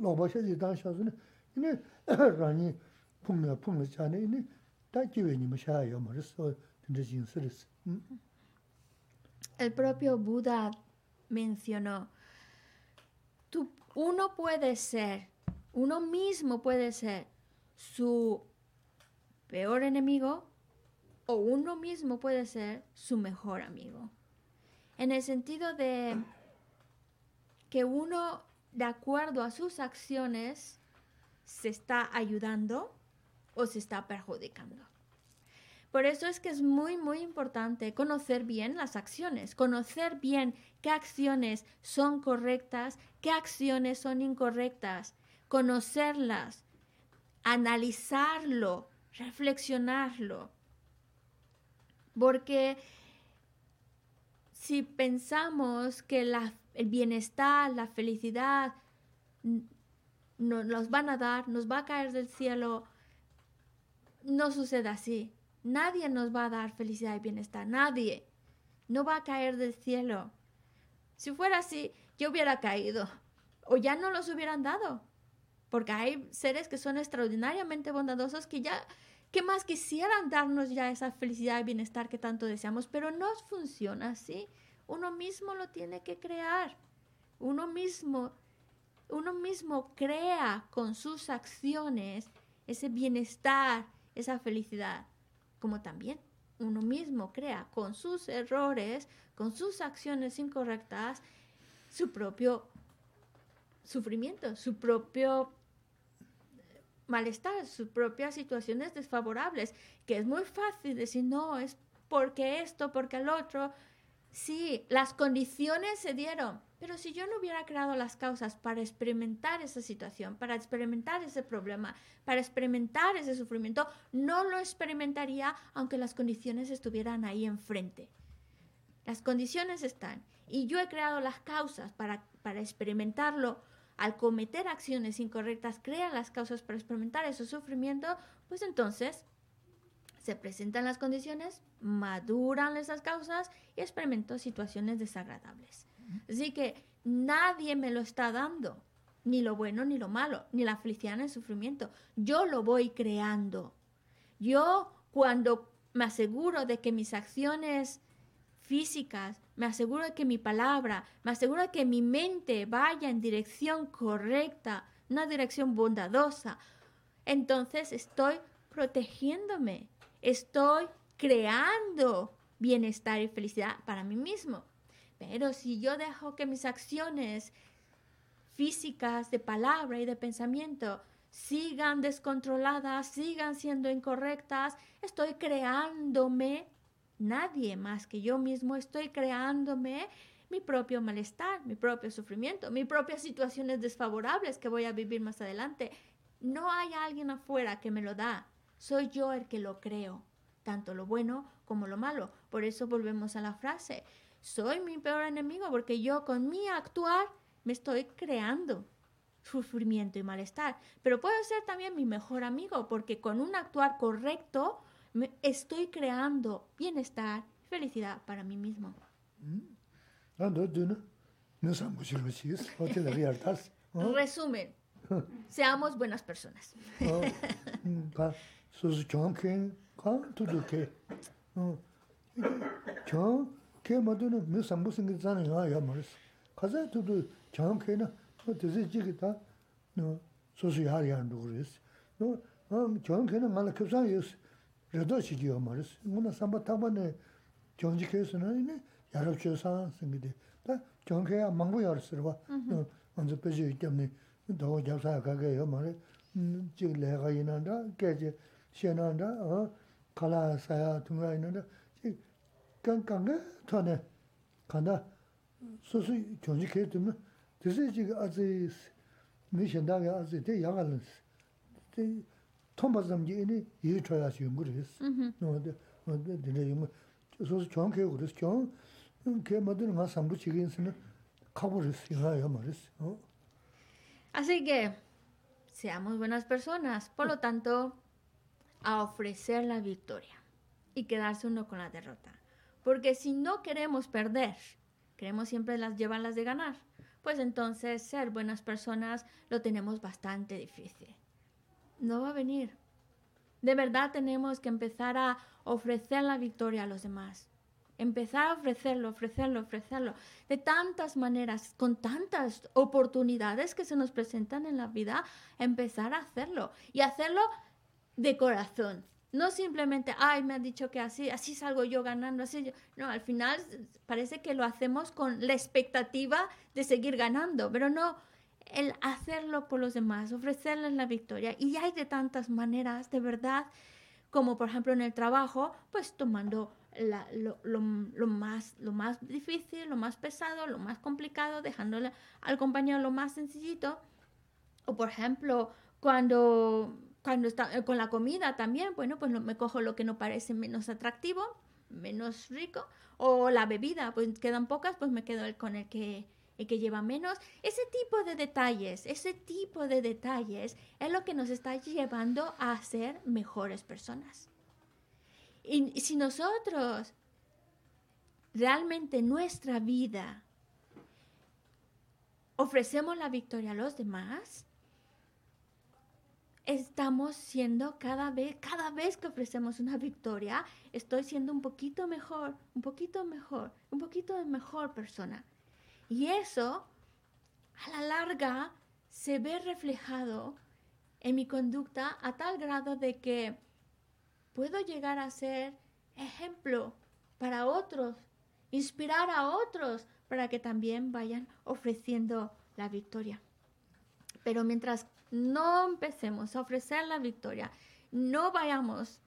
로바셔지 당셔서는 이네 라니 풍나 풍나 자네 이네 다 기회니 뭐 샤요 말았어 근데 진실스 El propio Buda mencionó, tú, uno puede ser, uno mismo puede ser su peor enemigo o uno mismo puede ser su mejor amigo. En el sentido de que uno, de acuerdo a sus acciones, se está ayudando o se está perjudicando. Por eso es que es muy, muy importante conocer bien las acciones, conocer bien qué acciones son correctas, qué acciones son incorrectas, conocerlas, analizarlo, reflexionarlo. Porque si pensamos que el bienestar, la felicidad nos van a dar, nos va a caer del cielo, no sucede así. Nadie nos va a dar felicidad y bienestar, nadie. No va a caer del cielo. Si fuera así, yo hubiera caído o ya no los hubieran dado. Porque hay seres que son extraordinariamente bondadosos que ya, que más quisieran darnos ya esa felicidad y bienestar que tanto deseamos, pero no funciona así. Uno mismo lo tiene que crear. Uno mismo, uno mismo crea con sus acciones ese bienestar, esa felicidad como también uno mismo crea con sus errores, con sus acciones incorrectas, su propio sufrimiento, su propio malestar, sus propias situaciones desfavorables, que es muy fácil decir, no, es porque esto, porque el otro. Sí, las condiciones se dieron, pero si yo no hubiera creado las causas para experimentar esa situación, para experimentar ese problema, para experimentar ese sufrimiento, no lo experimentaría aunque las condiciones estuvieran ahí enfrente. Las condiciones están y yo he creado las causas para, para experimentarlo. Al cometer acciones incorrectas, crea las causas para experimentar ese sufrimiento, pues entonces se presentan las condiciones, maduran esas causas y experimento situaciones desagradables. Así que nadie me lo está dando, ni lo bueno ni lo malo, ni la felicidad ni el sufrimiento. Yo lo voy creando. Yo cuando me aseguro de que mis acciones físicas, me aseguro de que mi palabra, me aseguro de que mi mente vaya en dirección correcta, una dirección bondadosa, entonces estoy protegiéndome, estoy creando bienestar y felicidad para mí mismo. Pero si yo dejo que mis acciones físicas, de palabra y de pensamiento sigan descontroladas, sigan siendo incorrectas, estoy creándome, nadie más que yo mismo, estoy creándome mi propio malestar, mi propio sufrimiento, mis propias situaciones desfavorables que voy a vivir más adelante. No hay alguien afuera que me lo da, soy yo el que lo creo, tanto lo bueno como lo malo. Por eso volvemos a la frase, soy mi peor enemigo porque yo con mi actuar me estoy creando sufrimiento y malestar. Pero puedo ser también mi mejor amigo porque con un actuar correcto me estoy creando bienestar y felicidad para mí mismo. Resumen, seamos buenas personas. rado shigiyo maris. Nguna samba taba ne gyongji kyo suna ine yarab chio san singide. Ta gyong kaya mangbo yaris sirwa. Mm-hmm. Anzo pechi yukyamni dawa gyabsaya kage yo mari. Chig lega inanda, kechi shenanda, kala saya tunga inanda. Chig kan kange tohne kanda susu gyongji kyo tumna. Tisi chig azi mi shendaga azi te yagalans. Te sī. Así que, seamos buenas personas. Por lo tanto, a ofrecer la victoria y quedarse uno con la derrota. Porque si no queremos perder, queremos siempre las llevarlas de ganar, pues entonces ser buenas personas lo tenemos bastante difícil. No va a venir. De verdad tenemos que empezar a ofrecer la victoria a los demás. Empezar a ofrecerlo, ofrecerlo, ofrecerlo. De tantas maneras, con tantas oportunidades que se nos presentan en la vida, empezar a hacerlo. Y hacerlo de corazón. No simplemente, ay, me han dicho que así, así salgo yo ganando, así No, al final parece que lo hacemos con la expectativa de seguir ganando, pero no, el hacerlo por los demás, ofrecerles la victoria. Y hay de tantas maneras, de verdad, como por ejemplo en el trabajo, pues tomando lo, más, lo más difícil, lo más pesado, lo más complicado, dejándole al compañero lo más sencillito. O por ejemplo, cuando cuando está eh, con la comida también, bueno, pues me cojo lo que no parece menos atractivo, menos rico, o la bebida, pues quedan pocas, pues me quedo con el que, el que lleva menos. Ese tipo de detalles, ese tipo de detalles es lo que nos está llevando a ser mejores personas. Y, y si nosotros realmente nuestra vida ofrecemos la victoria a los demás, estamos siendo cada vez, cada vez que ofrecemos una victoria, estoy siendo un poquito mejor, un poquito mejor, un poquito mejor persona. Y eso, a la larga, se ve reflejado en mi conducta a tal grado de que puedo llegar a ser ejemplo para otros, inspirar a otros para que también vayan ofreciendo la victoria. Pero mientras no empecemos a ofrecer la victoria, no vayamos,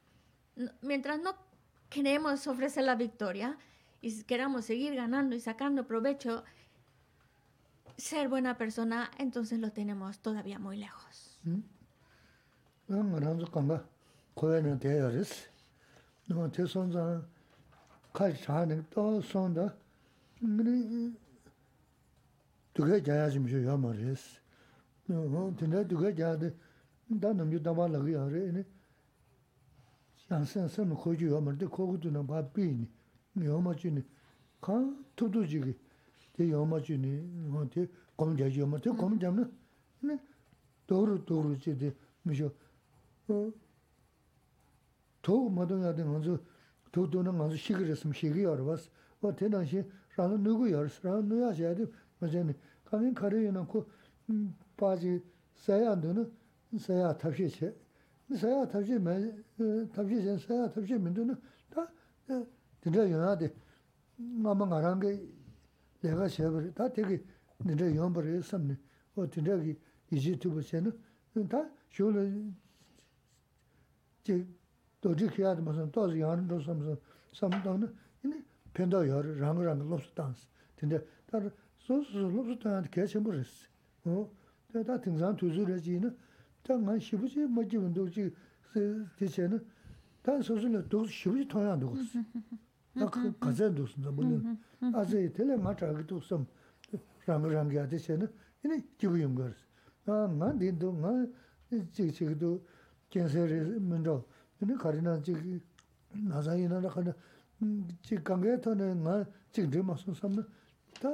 mientras no queremos ofrecer la victoria y queramos seguir ganando y sacando provecho, ser buena persona, entonces lo tenemos todavía muy lejos. tūkā tē yāma chī nī, tē gōm jā chī yāma, tē gōm jā mā, nē, dōru dōru chī tē, mī shō, tō mā tō yā tē ngā sō, tō tō nā ngā sō shīgī rā sōm shīgī yā rā bās, wā tē nā shī, rā nā nū gu yā rā sō, rā nū yā shī yā tē, mā chā nī, kā nī kā rā yā nā kō, pā chī sā yā ndō nā, sā yā tāp shī chē, sā yā tāp shī mē, tāp shī chē, sā yā tāp shī mē ndō nā, tā, tē rā yā nā tē, ngā mā ngā rā ngā 내가 셔버 다 되게 진짜 연버를 했었네 어 진짜 이 유튜브 채널 다 쇼를 제 도지 해야 무슨 또 연도 섬서 섬도는 이네 펜도 여러 랑랑 로스 단스 진짜 다 소소 로스 단스 개체 버렸어 어 tā tīngsāng tūsū rā jī na, tā ngā shibu jī mā jī 나 가자 도스나 몰라 아제 텔레 마차기 도스음. 랑랑게 아저씨는 이니 기부 연결스 아나 딘도 나 지지도 겐세레 문도 근데 가리나 지 나자이나 나카나 지 강게터는 나 지금 맞서 삼다 다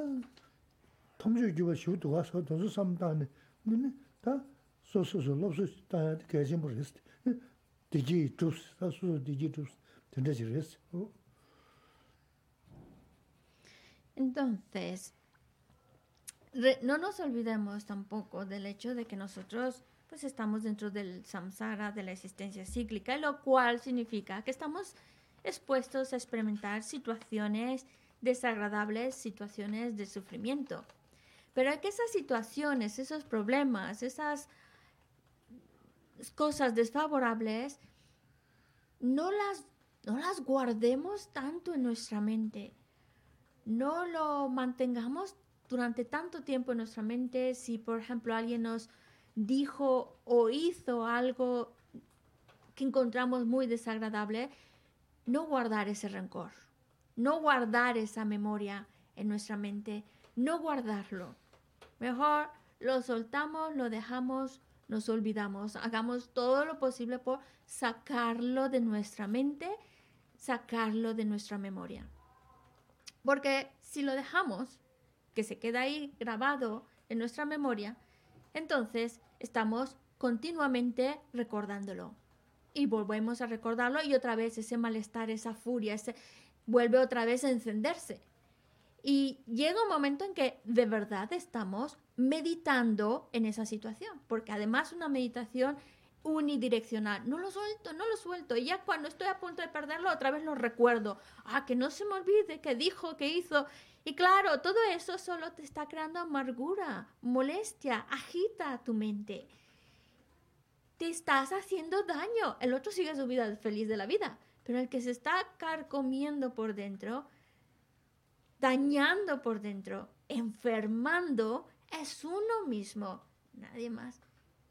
통주 기부 쉬우도 와서 도서 삼다네 근데 다 소소소 롭소 다 개진 버스 디지 투스 소소 디지 투스 된다지 레스 어 entonces no nos olvidemos tampoco del hecho de que nosotros pues estamos dentro del samsara de la existencia cíclica lo cual significa que estamos expuestos a experimentar situaciones desagradables situaciones de sufrimiento pero que esas situaciones, esos problemas, esas cosas desfavorables, no las, no las guardemos tanto en nuestra mente. No lo mantengamos durante tanto tiempo en nuestra mente. Si, por ejemplo, alguien nos dijo o hizo algo que encontramos muy desagradable, no guardar ese rencor, no guardar esa memoria en nuestra mente, no guardarlo. Mejor lo soltamos, lo dejamos, nos olvidamos. Hagamos todo lo posible por sacarlo de nuestra mente, sacarlo de nuestra memoria. Porque si lo dejamos, que se queda ahí grabado en nuestra memoria, entonces estamos continuamente recordándolo. Y volvemos a recordarlo y otra vez ese malestar, esa furia, ese, vuelve otra vez a encenderse. Y llega un momento en que de verdad estamos meditando en esa situación, porque además una meditación unidireccional, no lo suelto, no lo suelto, y ya cuando estoy a punto de perderlo, otra vez lo recuerdo, ah, que no se me olvide, que dijo, que hizo, y claro, todo eso solo te está creando amargura, molestia, agita tu mente. Te estás haciendo daño, el otro sigue su vida feliz de la vida, pero el que se está carcomiendo por dentro, dañando por dentro, enfermando, es uno mismo, nadie más.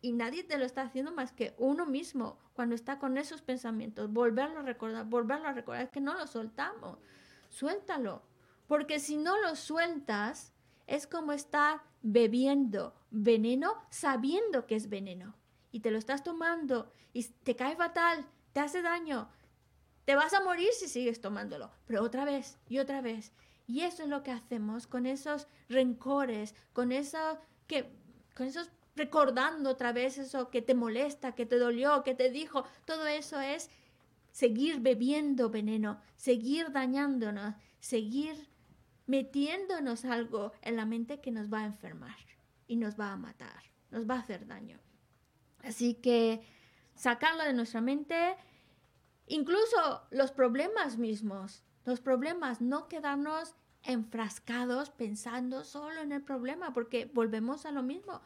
Y nadie te lo está haciendo más que uno mismo cuando está con esos pensamientos. Volverlo a recordar, volverlo a recordar, es que no lo soltamos. Suéltalo. Porque si no lo sueltas, es como estar bebiendo veneno sabiendo que es veneno. Y te lo estás tomando y te cae fatal, te hace daño. Te vas a morir si sigues tomándolo. Pero otra vez y otra vez. Y eso es lo que hacemos con esos rencores, con eso que, con esos recordando otra vez eso que te molesta, que te dolió, que te dijo, todo eso es seguir bebiendo veneno, seguir dañándonos, seguir metiéndonos algo en la mente que nos va a enfermar y nos va a matar, nos va a hacer daño. Así que sacarlo de nuestra mente, incluso los problemas mismos, los problemas, no quedarnos enfrascados pensando solo en el problema, porque volvemos a lo mismo.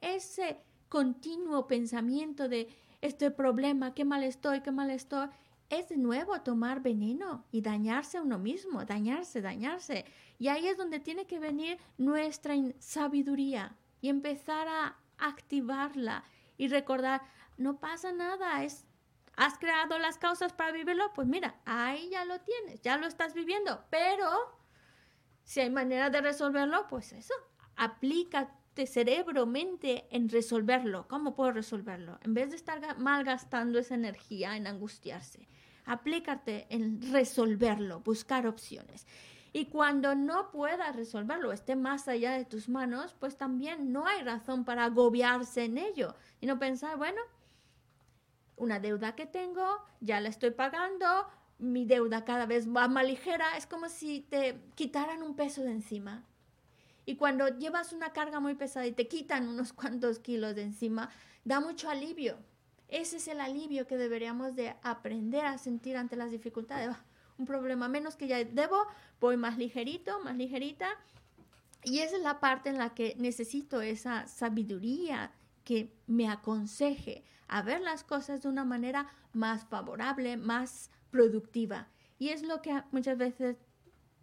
Ese continuo pensamiento de este problema, qué mal estoy, qué mal estoy, es de nuevo tomar veneno y dañarse a uno mismo, dañarse, dañarse. Y ahí es donde tiene que venir nuestra sabiduría y empezar a activarla y recordar, no pasa nada, es has creado las causas para vivirlo, pues mira, ahí ya lo tienes, ya lo estás viviendo, pero si hay manera de resolverlo, pues eso, aplícate cerebro, mente en resolverlo. ¿Cómo puedo resolverlo? En vez de estar malgastando esa energía en angustiarse, aplícate en resolverlo, buscar opciones. Y cuando no puedas resolverlo, esté más allá de tus manos, pues también no hay razón para agobiarse en ello y no pensar, bueno, una deuda que tengo, ya la estoy pagando, mi deuda cada vez va más ligera, es como si te quitaran un peso de encima. Y cuando llevas una carga muy pesada y te quitan unos cuantos kilos de encima, da mucho alivio. Ese es el alivio que deberíamos de aprender a sentir ante las dificultades. Un problema menos que ya debo, voy más ligerito, más ligerita. Y esa es la parte en la que necesito esa sabiduría que me aconseje a ver las cosas de una manera más favorable, más productiva. Y es lo que muchas veces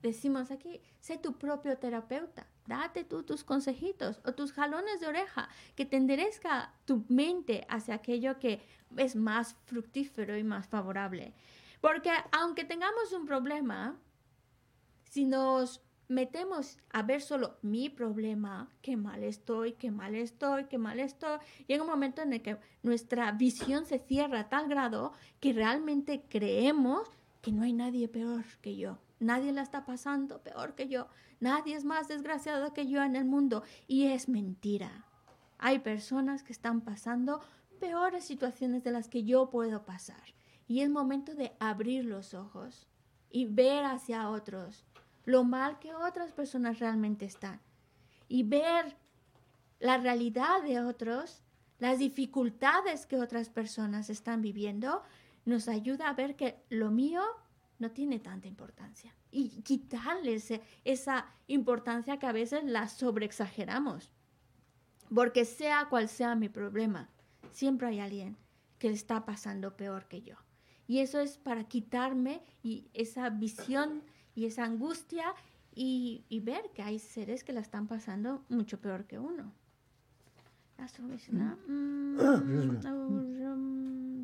decimos aquí, sé tu propio terapeuta, date tú tus consejitos o tus jalones de oreja, que te enderezca tu mente hacia aquello que es más fructífero y más favorable. Porque aunque tengamos un problema, si nos metemos a ver solo mi problema, qué mal estoy, qué mal estoy, qué mal estoy, llega un momento en el que nuestra visión se cierra a tal grado que realmente creemos que no hay nadie peor que yo. Nadie la está pasando peor que yo. Nadie es más desgraciado que yo en el mundo. Y es mentira. Hay personas que están pasando peores situaciones de las que yo puedo pasar. Y es momento de abrir los ojos y ver hacia otros lo mal que otras personas realmente están y ver la realidad de otros, las dificultades que otras personas están viviendo, nos ayuda a ver que lo mío no tiene tanta importancia y quitarles esa importancia que a veces la sobreexageramos. Porque sea cual sea mi problema, siempre hay alguien que le está pasando peor que yo. Y eso es para quitarme y esa visión y esa angustia y, y, ver que hay seres que la están pasando mucho peor que uno.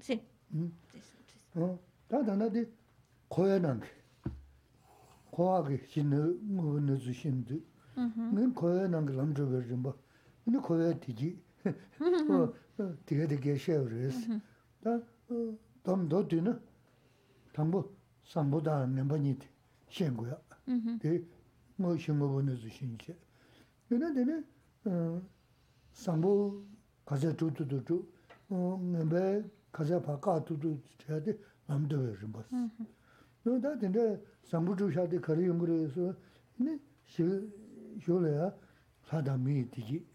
Sí. 코하게 신의 무는 주신데 는 코에 난게 람저 버좀 봐. 근데 코에 뒤지 tiga tiga shev res. Da dam do tu na tambo sambo da nemba nyi ti shen 다 근데 상부주 샤데 거리 연구해서 네 쇼래야 사담이 되지.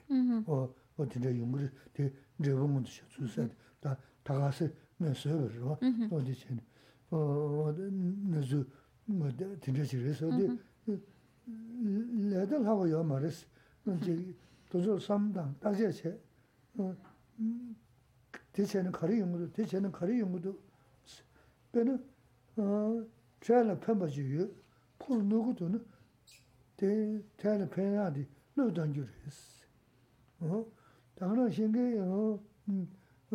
어 어디데 연구를 대 저번부터 주사 다 다가서 메서로 어디 전 어, 너즈 뭐 진짜지에서 어디 레들 하고 요 말스 이제 도저 삼당 다제체 어 대체는 거리 연구도 대체는 거리 연구도 배는 chayla penpa chi yu, pol nuku tu nu, chayla penla di lu dangyu res. Tangla shingi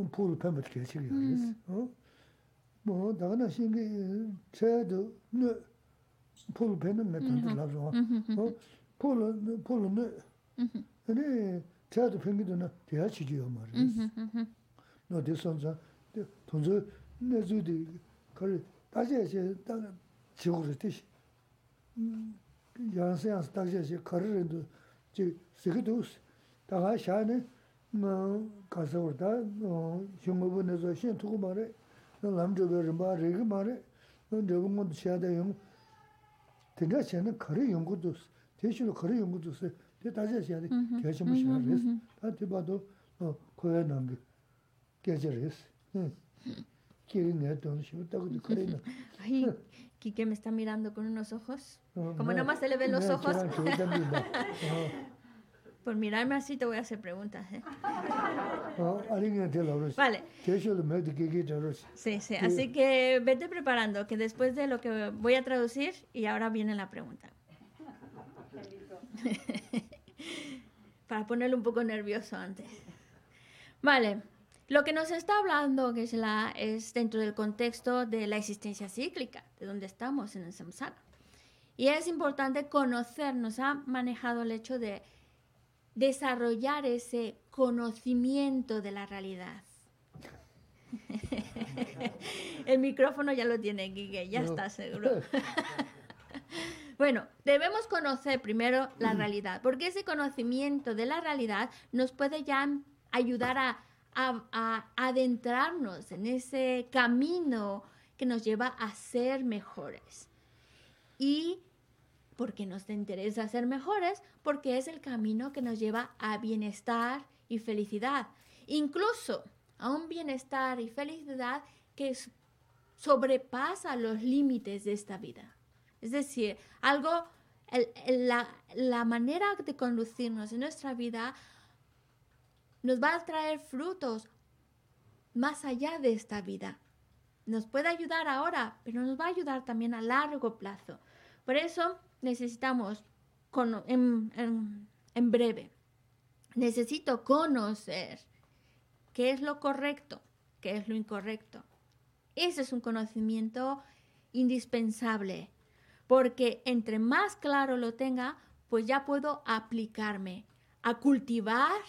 pol penpa tike chigi res. Tangla shingi chayla du nu, pol penla me tangi mm-hmm. labzwa, mm-hmm. pol nu, mm-hmm. ane chayla pengi du na diya chigi yu ma res. No di sonza, tonzo, nezu di kari 다시 이제 딱 지구로 뜻이 음 양세양스 다시 이제 거르는데 지 세계도스 다가 샤네 뭐 가서 오다 어 중국분에서 신 두고 말해. 너 남조베르 봐 레그 말해. 너 저거 뭐 샤다 용 내가 쟤는 거래 연구도 대신에 거래 연구도 대 다시 샤네. 계속 뭐 샤네 다 대봐도 어 고야 남기 계절이스 응. Ay, Quique me está mirando con unos ojos. Como nada más se le ven los ojos. Por mirarme así te voy a hacer preguntas. ¿eh? Vale. Sí, sí. Así que vete preparando, que después de lo que voy a traducir y ahora viene la pregunta. Para ponerlo un poco nervioso antes. Vale. Lo que nos está hablando que es, dentro del contexto de la existencia cíclica, de donde estamos en el samsara. Y es importante conocer, nos ha manejado el hecho de desarrollar ese conocimiento de la realidad. el micrófono ya lo tiene Guille, ya no. está seguro. bueno, debemos conocer primero la realidad, porque ese conocimiento de la realidad nos puede ya ayudar a adentrarnos en ese camino que nos lleva a ser mejores. Y porque nos interesa ser mejores, porque es el camino que nos lleva a bienestar y felicidad. Incluso a un bienestar y felicidad que sobrepasa los límites de esta vida. Es decir, algo, la, la manera de conducirnos en nuestra vida nos va a traer frutos más allá de esta vida. Nos puede ayudar ahora, pero nos va a ayudar también a largo plazo. Por eso necesitamos, en, en breve, necesito conocer qué es lo correcto, qué es lo incorrecto. Ese es un conocimiento indispensable, porque entre más claro lo tenga, pues ya puedo aplicarme a cultivar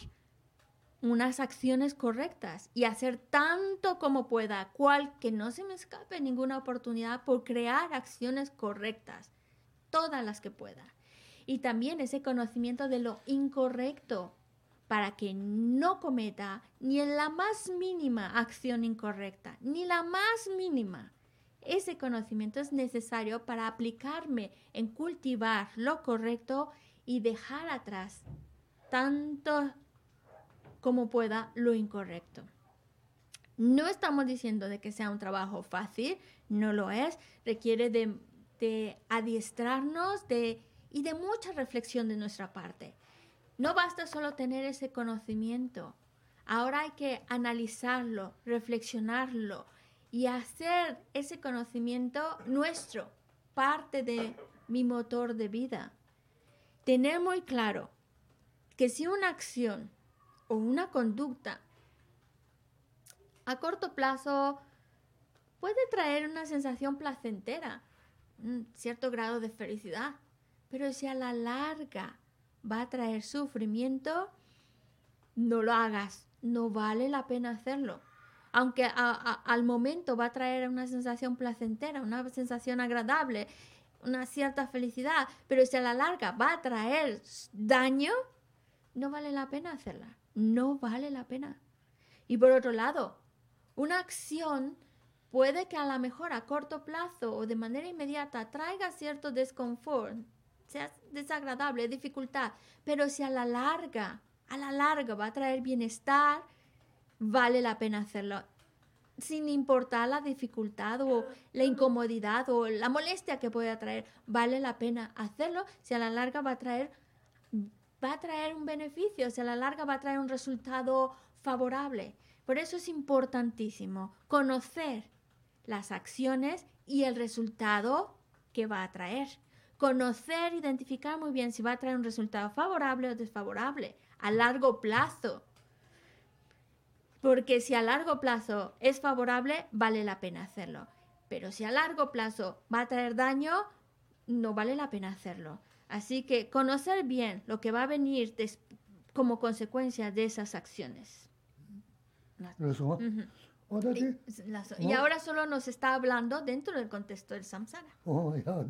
unas acciones correctas y hacer tanto como pueda, cual que no se me escape ninguna oportunidad por crear acciones correctas, todas las que pueda. Y también ese conocimiento de lo incorrecto para que no cometa ni en la más mínima acción incorrecta, ni la más mínima. Ese conocimiento es necesario para aplicarme en cultivar lo correcto y dejar atrás tanto como pueda lo incorrecto. No estamos diciendo de que sea un trabajo fácil, no lo es, requiere de, de adiestrarnos de, y de mucha reflexión de nuestra parte. No basta solo tener ese conocimiento, ahora hay que analizarlo, reflexionarlo y hacer ese conocimiento nuestro, parte de mi motor de vida. Tener muy claro que si una acción o una conducta a corto plazo puede traer una sensación placentera, un cierto grado de felicidad, pero si a la larga va a traer sufrimiento, no lo hagas, no vale la pena hacerlo. Aunque al momento va a traer una sensación placentera, una sensación agradable, una cierta felicidad, pero si a la larga va a traer daño, no vale la pena hacerla. No vale la pena. Y por otro lado, una acción puede que a lo mejor a corto plazo o de manera inmediata traiga cierto desconfort, sea desagradable, dificultad, pero si a la larga, a la larga va a traer bienestar, vale la pena hacerlo. Sin importar la dificultad o la incomodidad o la molestia que pueda traer, vale la pena hacerlo si a la larga va a traer va a traer un beneficio, si a la larga va a traer un resultado favorable. Por eso es importantísimo conocer las acciones y el resultado que va a traer. Conocer, identificar muy bien si va a traer un resultado favorable o desfavorable a largo plazo. Porque si a largo plazo es favorable, vale la pena hacerlo. Pero si a largo plazo va a traer daño, no vale la pena hacerlo. Así que conocer bien lo que va a venir como consecuencia de esas acciones. Y ahora solo nos está hablando dentro del contexto del samsara. Oh, ya,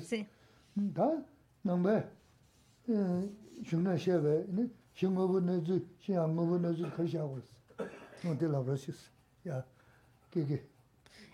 sí.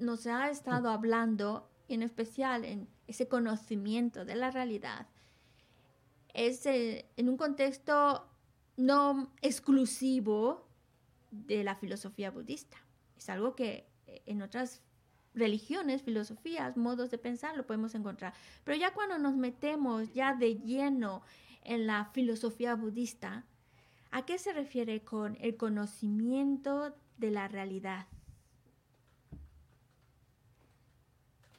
nos ha estado hablando, en especial en ese conocimiento de la realidad, es eh, en un contexto no exclusivo de la filosofía budista. Es algo que eh, en otras religiones, filosofías, modos de pensar lo podemos encontrar. Pero ya cuando nos metemos ya de lleno en la filosofía budista, ¿A qué se refiere con el conocimiento de la realidad?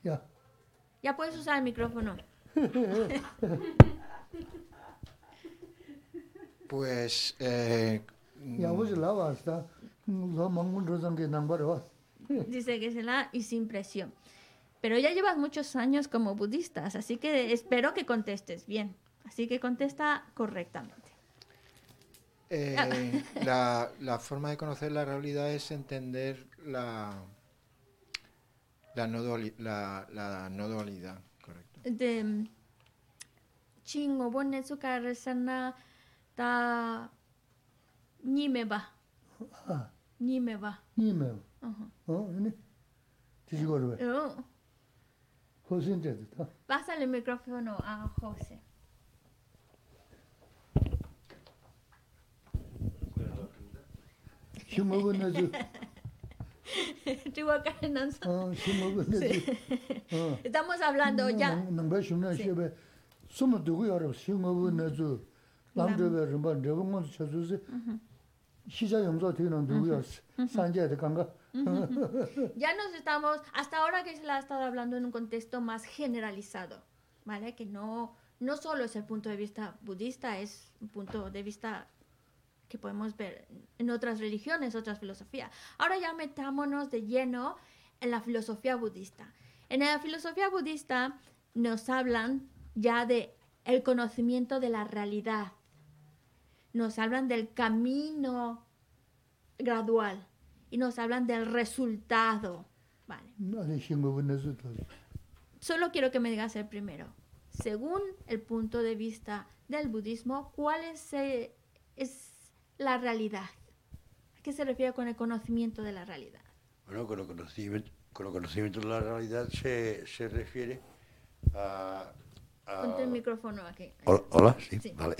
Ya. Ya puedes usar el micrófono. pues. Eh, ya Eh, Dice que se la y sin presión. Pero ya llevas muchos años como budistas, así que espero que contestes bien. Así que contesta correctamente. Eh, la, la forma de conocer la realidad es entender la, la no, la, la correcto. De mm, chingo, bueno, su carrera ta ah. ni me va. Ni me va. Ni me va. ¿Oh? ¿Ni? ¿Te José, ¿entiendes? Pasa el micrófono a José. ¿Qué me voy a? sí. Estamos hablando ya. Ya nos estamos, hasta ahora que se la ha estado hablando en un contexto más generalizado, ¿vale? Que no, no solo es el punto de vista budista, es un punto de vista que podemos ver en otras religiones, otras filosofías. Ahora ya metámonos de lleno en la filosofía budista. En la filosofía budista nos hablan ya de el conocimiento de la realidad. Nos hablan del camino gradual y nos hablan del resultado. Vale. Solo quiero que me digas el primero. Según el punto de vista del budismo, ¿cuál es, eh, es la realidad? ¿A qué se refiere con el conocimiento de la realidad? Bueno, con el conocimiento, con el conocimiento de la realidad se, se refiere a... a- Ponte el micrófono aquí. Hola, hola, sí, Sí. vale.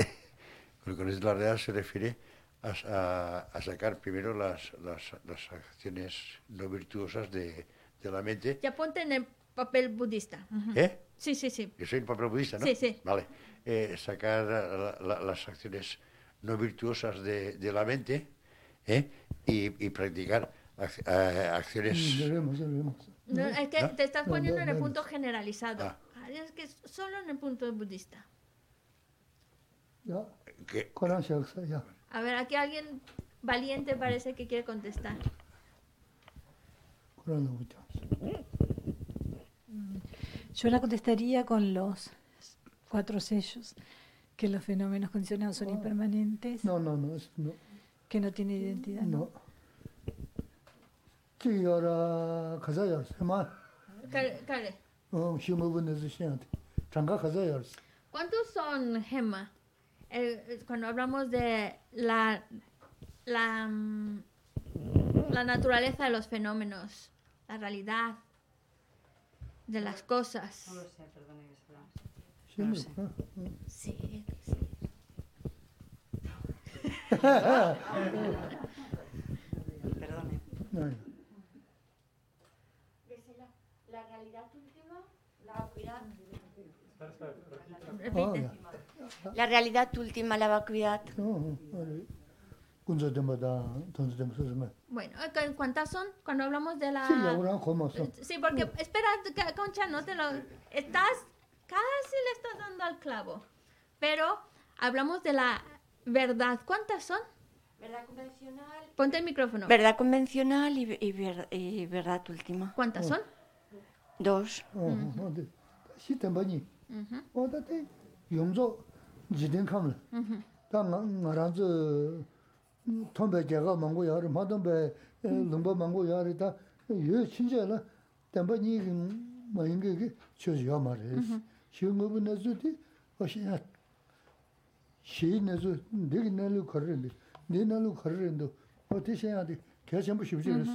Con el conocimiento de la realidad se refiere a, a- a sacar primero las, las, las acciones no virtuosas de, de la mente. Ya ponte en el papel budista. Ujú. ¿Eh? Sí, sí, sí. Yo soy el papel budista, ¿no? Sí, sí. Vale. Eh, sacar la- la- las acciones no virtuosas de, de la mente ¿eh? y, y practicar ac- eh, acciones. veremos, veremos. No, es que ¿No? te estás poniendo no, en el punto generalizado. Ah. Es que solo en el punto budista. Ya, Shaksa, ya. A ver, aquí alguien valiente parece que quiere contestar. Escuchamos. Yo la contestaría con los cuatro sellos, que los fenómenos condicionados son impermanentes, No, no, no, es- no. que no tienen identidad. ¿no? no. Shiyante. Changa kaza yora. ¿cuántos son? Eh, eh, cuando hablamos de la, la, mm, la naturaleza de los fenómenos, la realidad de las cosas. No lo sé, perdone lo- Shimu, sé. ah, Sí, sí. Perdone. La realidad última, la vacuidad. Repite. La realidad última, la vacuidad. Bueno, ¿cu- ¿cuántas son? Cuando hablamos de la... Sí. Sí, porque, espera, Concha, no te lo... Estás, casi le estás dando al clavo. Pero hablamos de la verdad. ¿Cuántas son? Verdad convencional. Ponte el micrófono. Verdad convencional y, y ver- y verdad última. ¿Cuántas son? Dos. Oh, ujú. Da nga nga ranzi tombe jaga mangu yari, ma tombe lungpa mangu shīngubu nāzu tī oshī yā shī nāzu dīg nālu kharrīli, dī nālu kharrīndu o tī shī yā tī kia chenpo shibchī rīs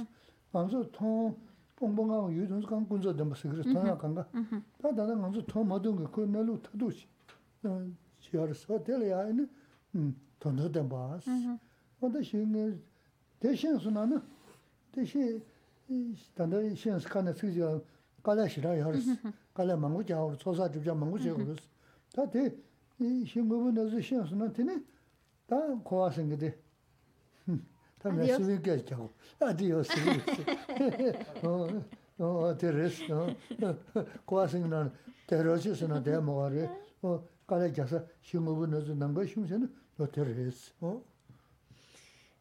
āmsu tōng pōngbō ngā yu tōnsu kāng kunzo dāmba sī kharīs tōng yā kāng kā tā tā tā ngāmsu tōng mā tōng kā kō nālu tādū shī shī yā rīs o tēla yā yā tōng tō dāmba ās o tā shī ngā tē shēn su nā na tē shī tāndā shēn sī kā nā sī kā yā 신 단다 신스 칸에 쓰지가 깔라시라 여스 깔라 망고 자고 소사 주자 망고 제고 그랬어 다대 이 신부분에서 신스나 되네 다 고아 생기대 다 Adiós. 메시지 깨자고 아디오스 어, 어, 테레스, 어, 고아생난 테레스나 대모아래, 어, 까레자서 신부분에서 난거 심세는 요 테레스, 어,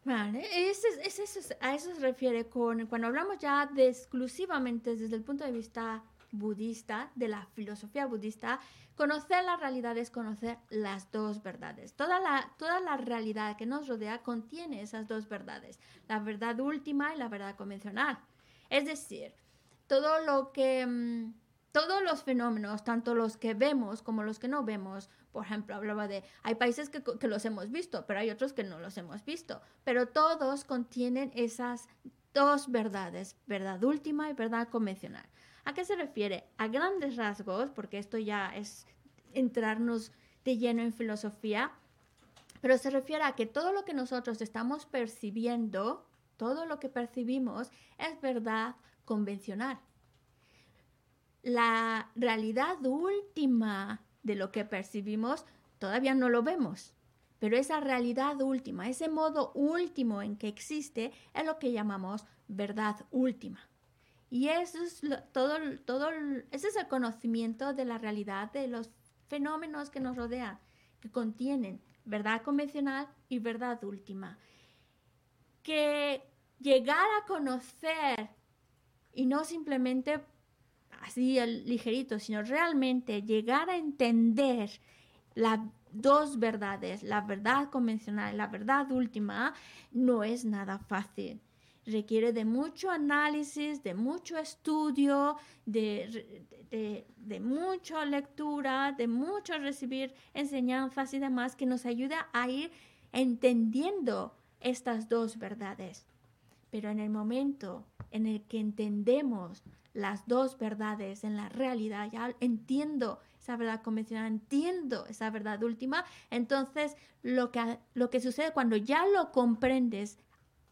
Vale, ese, es- ese es- a eso se refiere con, cuando hablamos ya de exclusivamente desde el punto de vista budista, de la filosofía budista, conocer la realidad es conocer las dos verdades. Toda la, toda la realidad que nos rodea contiene esas dos verdades, la verdad última y la verdad convencional. Es decir, todo lo que... mm, todos los fenómenos, tanto los que vemos como los que no vemos, por ejemplo, hablaba de, hay países que, que los hemos visto, pero hay otros que no los hemos visto, pero todos contienen esas dos verdades, verdad última y verdad convencional. ¿A qué se refiere? A grandes rasgos, porque esto ya es entrarnos de lleno en filosofía, pero se refiere a que todo lo que nosotros estamos percibiendo, todo lo que percibimos es verdad convencional la realidad última de lo que percibimos todavía no lo vemos. Pero esa realidad última, ese modo último en que existe, es lo que llamamos verdad última. Y eso es lo- todo, todo, ese es el conocimiento de la realidad de los fenómenos que nos rodean, que contienen verdad convencional y verdad última. Que llegar a conocer y no simplemente así al ligerito, sino realmente llegar a entender las dos verdades, la verdad convencional y la verdad última, no es nada fácil. Requiere de mucho análisis, de mucho estudio, de, de, de mucha lectura, de mucho recibir enseñanzas y demás que nos ayuda a ir entendiendo estas dos verdades. Pero en el momento en el que entendemos las dos verdades en la realidad, ya entiendo esa verdad convencional, entiendo esa verdad última, entonces lo que, lo que sucede cuando ya lo comprendes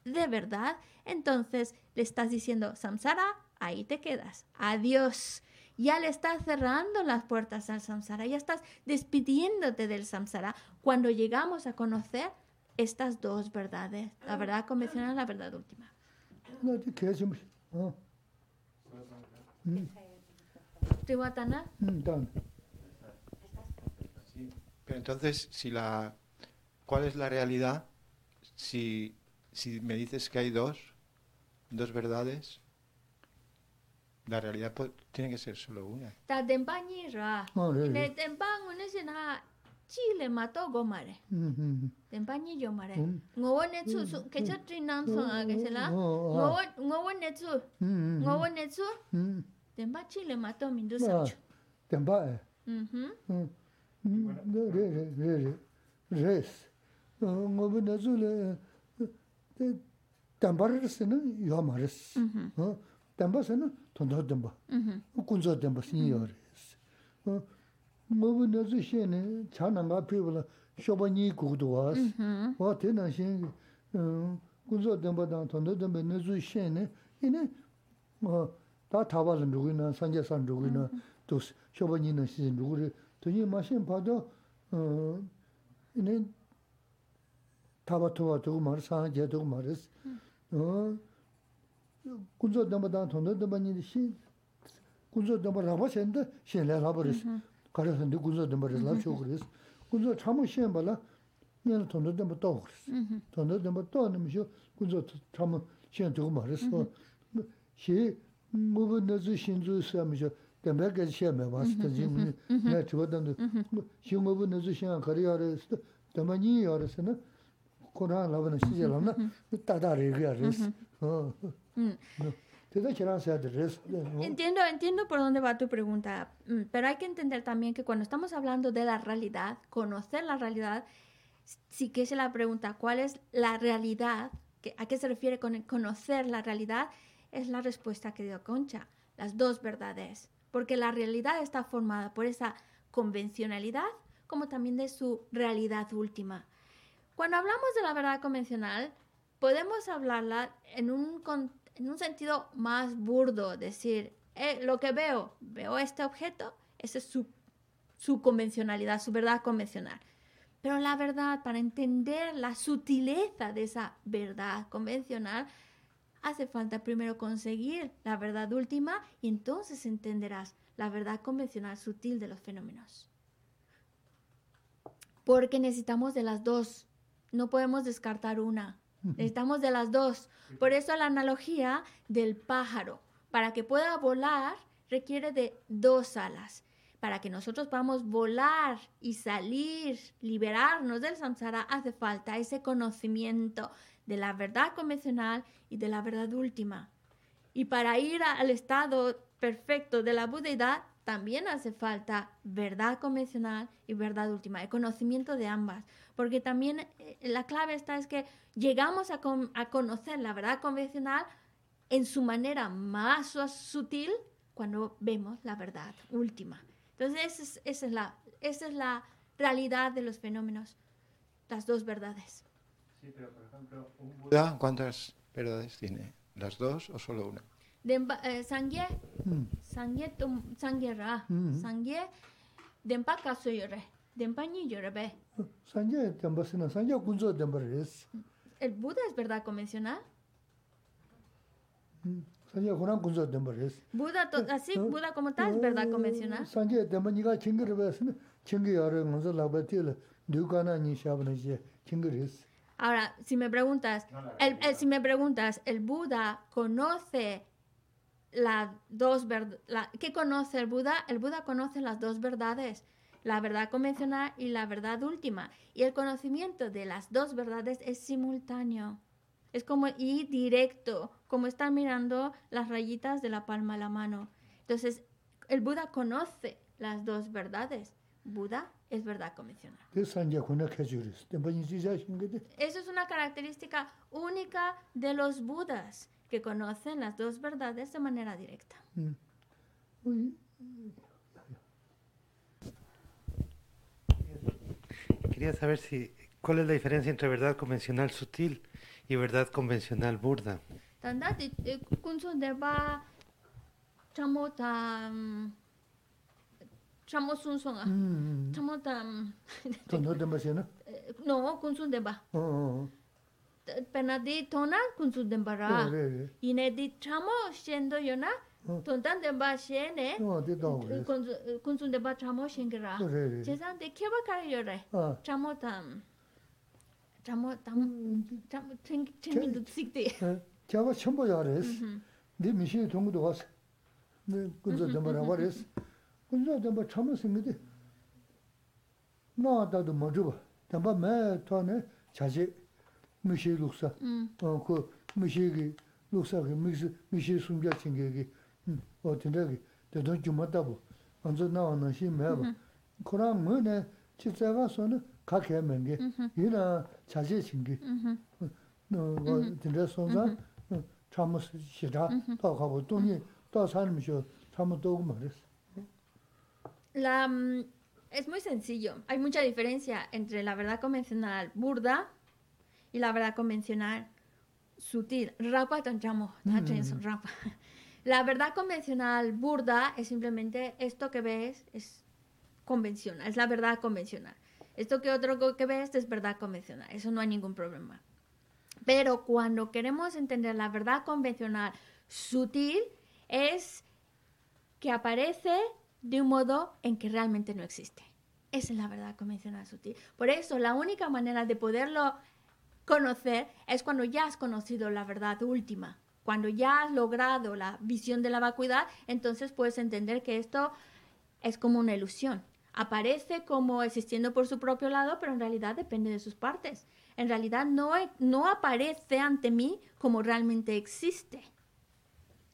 de verdad, entonces le estás diciendo, samsara, ahí te quedas, adiós. Ya le estás cerrando las puertas al samsara, ya estás despidiéndote del samsara. Cuando llegamos a conocer estas dos verdades, la verdad convencional y la verdad última. Pero entonces, ¿cuál es la realidad si me dices que hay dos, dos verdades, la realidad pues, tiene que ser solo una. Oh, chile mato gomare mm-hmm. tempa ni yo mare mm. ngowo ne chu su mm. ke cha tri nan so mm. a ke oh, la oh, ngowo ngowo ne chu mm-hmm. ngowo ne chu tempa chile mato min du sa ah, chu tempa eh. Mhm re re re res. Ngowo ne chu le 어, 뭐 나줄에 덴바르스는 요 말스. Mhm. 어, 덴바스는 돈도 덴바. Mhm. 군저 덴바 신이어레스. 어, 뭐 나주 시에는 자나가 피불라 쇼바니 구도 와스. Mhm. 와 대나신 어 군저 덴바당 돈도 덴바 나주 시에는 이네 뭐다 타바는 누구나 산제산 누구나 또 쇼바니는 시 누구를 돈이 마신 봐도 어 이네 타바토가 두고 말 산제 두고 말스. 어 군저 덴바당 돈도 덴바니 시 군저 덴바 라바센데 시에 라바르스. 가려서 네 군저 덴바를 라쇼 그랬어. 군저 참을 시에 발라 얘는 돈도 덴바 또 그랬어. Mhm. 돈도 덴바 또 하면서 군저 참을 시에 두고 말했어. 시 뭐는 내주 신주 쓰면서 덴바가 시에 매봤을 때 지금 내가 저거던데 시 뭐는 내주 시에 가리아래서 덴바니 알았으나 코로나 라바는 시절하나 따다리가 그랬어. 어. Mm. 대다 지나서야 됐어. Entiendo, entiendo por dónde va tu pregunta, mm, pero hay que entender también que cuando estamos hablando de la realidad, conocer la realidad, sí que es la pregunta, ¿cuál es la realidad? ¿Qué- ¿A qué se refiere con el conocer la realidad? Es la respuesta que dio Concha, las dos verdades, porque la realidad está formada por esa convencionalidad como también de su realidad última. cuando hablamos de la verdad convencional, podemos hablarla en un, en un sentido más burdo, decir, eh, lo que veo, veo este objeto, esa es su, su convencionalidad, su verdad convencional. Pero la verdad, para entender la sutileza de esa verdad convencional, hace falta primero conseguir la verdad última y entonces entenderás la verdad convencional sutil de los fenómenos. Porque necesitamos de las dos. No podemos descartar una. Necesitamos de las dos. Por eso la analogía del pájaro. Para que pueda volar requiere de dos alas. Para que nosotros podamos volar y salir, liberarnos del samsara, hace falta ese conocimiento de la verdad convencional y de la verdad última. Y para ir al estado perfecto de la budeidad, también hace falta verdad convencional y verdad última, el conocimiento de ambas. Porque también eh, la clave está es que llegamos a, con- a conocer la verdad convencional en su manera más su- sutil cuando vemos la verdad última. Entonces, esa es, esa es la, esa es la realidad de los fenómenos, las dos verdades. Buda, ¿Cuántas verdades tiene? ¿Las dos o solo una? denpa eh, sangye mm. sangye tum sangye ra mm. sangye denpa kaso yore denpa ni yore be. Sangye denpa sina sangye kunzo denpa res el Buda es verdad convencional. Hmm. Sangye kunan kunzo denpa res Buda to, eh, así uh, Buda como tal es verdad convencional. Sangye denpa niga chingi rebe sina chingi yore ngonzo laba tila dukana ni shabna je chingi res Ahora, si me preguntas, el, el, eh, si me preguntas, ¿el Buda conoce la dos la, ¿Qué conoce el Buda? El Buda conoce las dos verdades, la verdad convencional y la verdad última. Y el conocimiento de las dos verdades es simultáneo. Es como y directo, como están mirando las rayitas de la palma de la mano. Entonces, el Buda conoce las dos verdades. Buda es verdad convencional. Eso es una característica única de los Budas que conocen las dos verdades de manera directa. Mm. Quería saber si cuál es la diferencia entre verdad convencional sutil y verdad convencional burda. Tanda kunso deba chamo ta mm, chamo mm. deba. pena di tona kunsu denpa ra ine di chamo shendo yo na tontan denpa she ne kunsu denpa chamo shengi ra chesan di keba kari yo re chamo tam chamo tam chengi du tsik di keba chenpo ya res mm-hmm. di mishi tongu do wasa kunsu denpa mm-hmm, ra wa res mm-hmm. kunsu denpa chamo singi di naa dadu ma zhuba denpa me to ne chaji 미시 룩사. 음. 어, 그 미시기 룩사기 미시 미시 숨겨 챙기기. 음, 어, 된다기. 대도 좀 맞다고. 먼저 나와는 심해 봐. 그럼 뭐네 집사가서는 가게 하면 게 이나 자지 챙기. 너 진짜 손자 참을 시다 더 가고 돈이 더 사는 거 참을 또 말했어. La, mm, es muy sencillo. Hay mucha diferencia entre la verdad convencional burda y la verdad convencional sutil. Rapa tachenso, rapa. La verdad convencional burda es simplemente esto que ves es convencional, es la verdad convencional. Esto que otro que ves es verdad convencional, eso no hay ningún problema. Pero cuando queremos entender la verdad convencional sutil es que aparece de un modo en que realmente no existe. Esa es la verdad convencional sutil. Por eso, la única manera de poderlo conocer es cuando ya has conocido la verdad última. Cuando ya has logrado la visión de la vacuidad, entonces puedes entender que esto es como una ilusión. Aparece como existiendo por su propio lado, pero en realidad depende de sus partes. En realidad no, e- no aparece ante mí como realmente existe.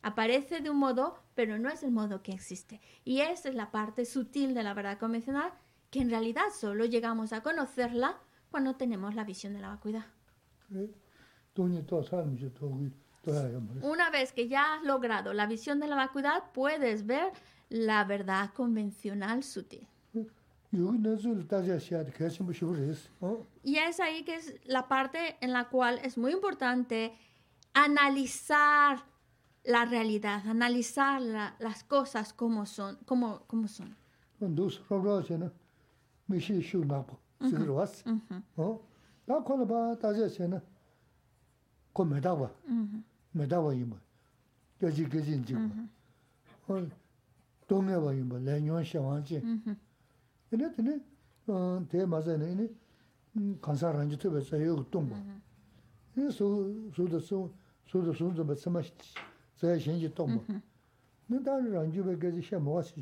Aparece de un modo, pero no es el modo que existe. Y esa es la parte sutil de la verdad convencional, que en realidad solo llegamos a conocerla cuando tenemos la visión de la vacuidad. Una vez que ya has logrado la visión de la vacuidad, puedes ver la verdad convencional sutil. Y es ahí que es la parte en la cual es muy importante analizar la realidad, analizar la, las cosas como son. Como, como son. Uh -huh, uh -huh. 다 코는 봐. 다시 했잖아 코 메다와 메다와 이모. 여기 계신 지금 어 동네 봐 이모. 내년 시원하지 근데 근데 어 대마자네 이니 간사란지 투베서 여기 동고 그래서 소도 소 소도 소도 맞sama 제 신지 동고 근데 란주베 계시 샤 먹었지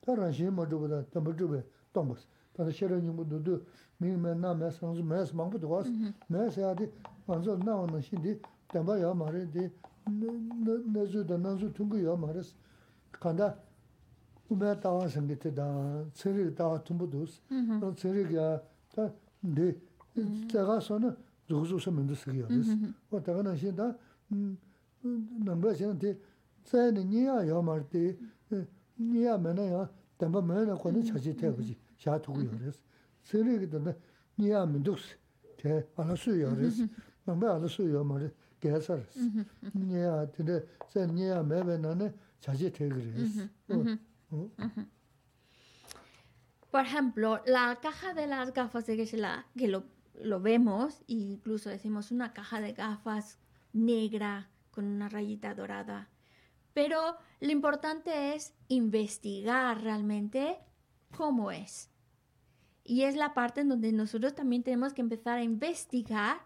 다 란시 뭐 저보다 더 뭐도 동고 다시 싫은 뭐 너도 mi me na me sang zu me mang bu duas mm-hmm. me se adi wan zo na wan shi di da ba ya ma re di ne zu da na zu tung ya ma re kan da u me ta wan sang te da se mm-hmm. ri da tung bu dus no se ri ga ta de mm-hmm. ta ga so na zu zu se men du se ya des wa ta ga na shi da nang ba shi de sa ni ni ya ya ma re di ni ya me na ya da ba me na ko ne cha ji te bu ji sha tu gu ya des Por ejemplo, la caja de las gafas de Geshe-la, que lo, lo vemos, incluso decimos una caja de gafas negra con una rayita dorada. Pero lo importante es investigar realmente cómo es. Y es la parte en donde nosotros también tenemos que empezar a investigar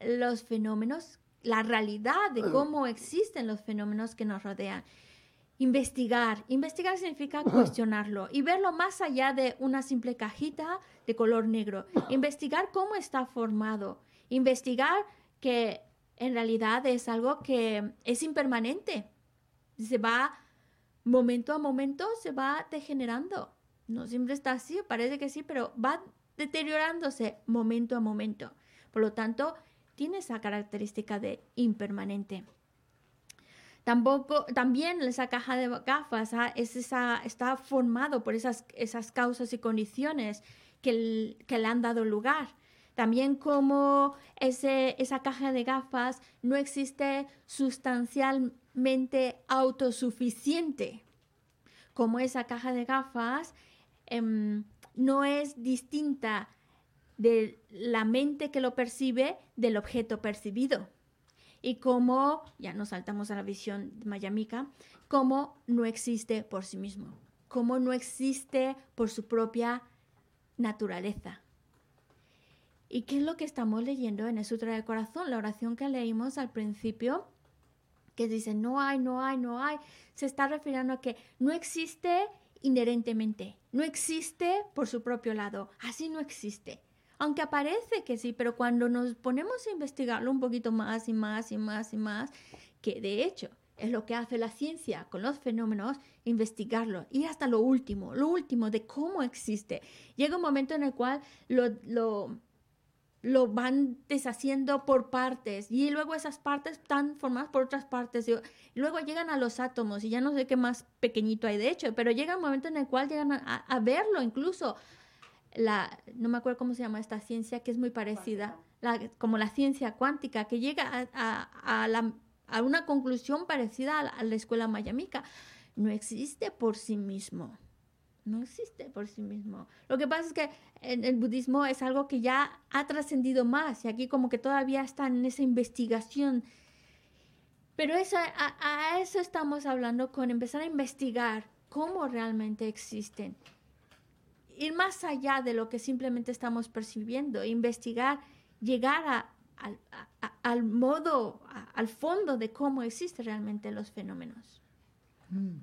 los fenómenos, la realidad de cómo existen los fenómenos que nos rodean. Investigar. Investigar significa cuestionarlo y verlo más allá de una simple cajita de color negro. Investigar cómo está formado. Investigar que en realidad es algo que es impermanente. Se va, momento a momento, se va degenerando. No siempre está así, parece que sí, pero va deteriorándose momento a momento. Por lo tanto, tiene esa característica de impermanente. Tampoco, también esa caja de gafas ah, es esa, está formado por esas, esas causas y condiciones que, el- que le han dado lugar. También como ese, esa caja de gafas no existe sustancialmente autosuficiente. Como esa caja de gafas em, no es distinta de la mente que lo percibe del objeto percibido. Y como, ya nos saltamos a la visión mayamica, como no existe por sí mismo, como no existe por su propia naturaleza. ¿Y qué es lo que estamos leyendo en el Sutra del Corazón? La oración que leímos al principio, que dice no hay, no hay, no hay, se está refiriendo a que no existe inherentemente, no existe por su propio lado, así no existe. Aunque aparece que sí, pero cuando nos ponemos a investigarlo un poquito más y más y más y más, que de hecho es lo que hace la ciencia con los fenómenos, investigarlo, y hasta lo último, lo último de cómo existe. Llega un momento en el cual lo, lo lo van deshaciendo por partes y luego esas partes están formadas por otras partes y luego llegan a los átomos y ya no sé qué más pequeñito hay de hecho, pero llega un momento en el cual llegan a, verlo incluso. La no me acuerdo cómo se llama esta ciencia que es muy parecida la, como la ciencia cuántica que llega a, la, a una conclusión parecida a la, escuela mayamica. No existe por sí mismo no existe por sí mismo. Lo que pasa es que en el budismo es algo que ya ha trascendido más y aquí como que todavía está en esa investigación. Pero eso, a, eso estamos hablando con empezar a investigar cómo realmente existen. Ir más allá de lo que simplemente estamos percibiendo, investigar, llegar al modo, al fondo de cómo existen realmente los fenómenos. Mm,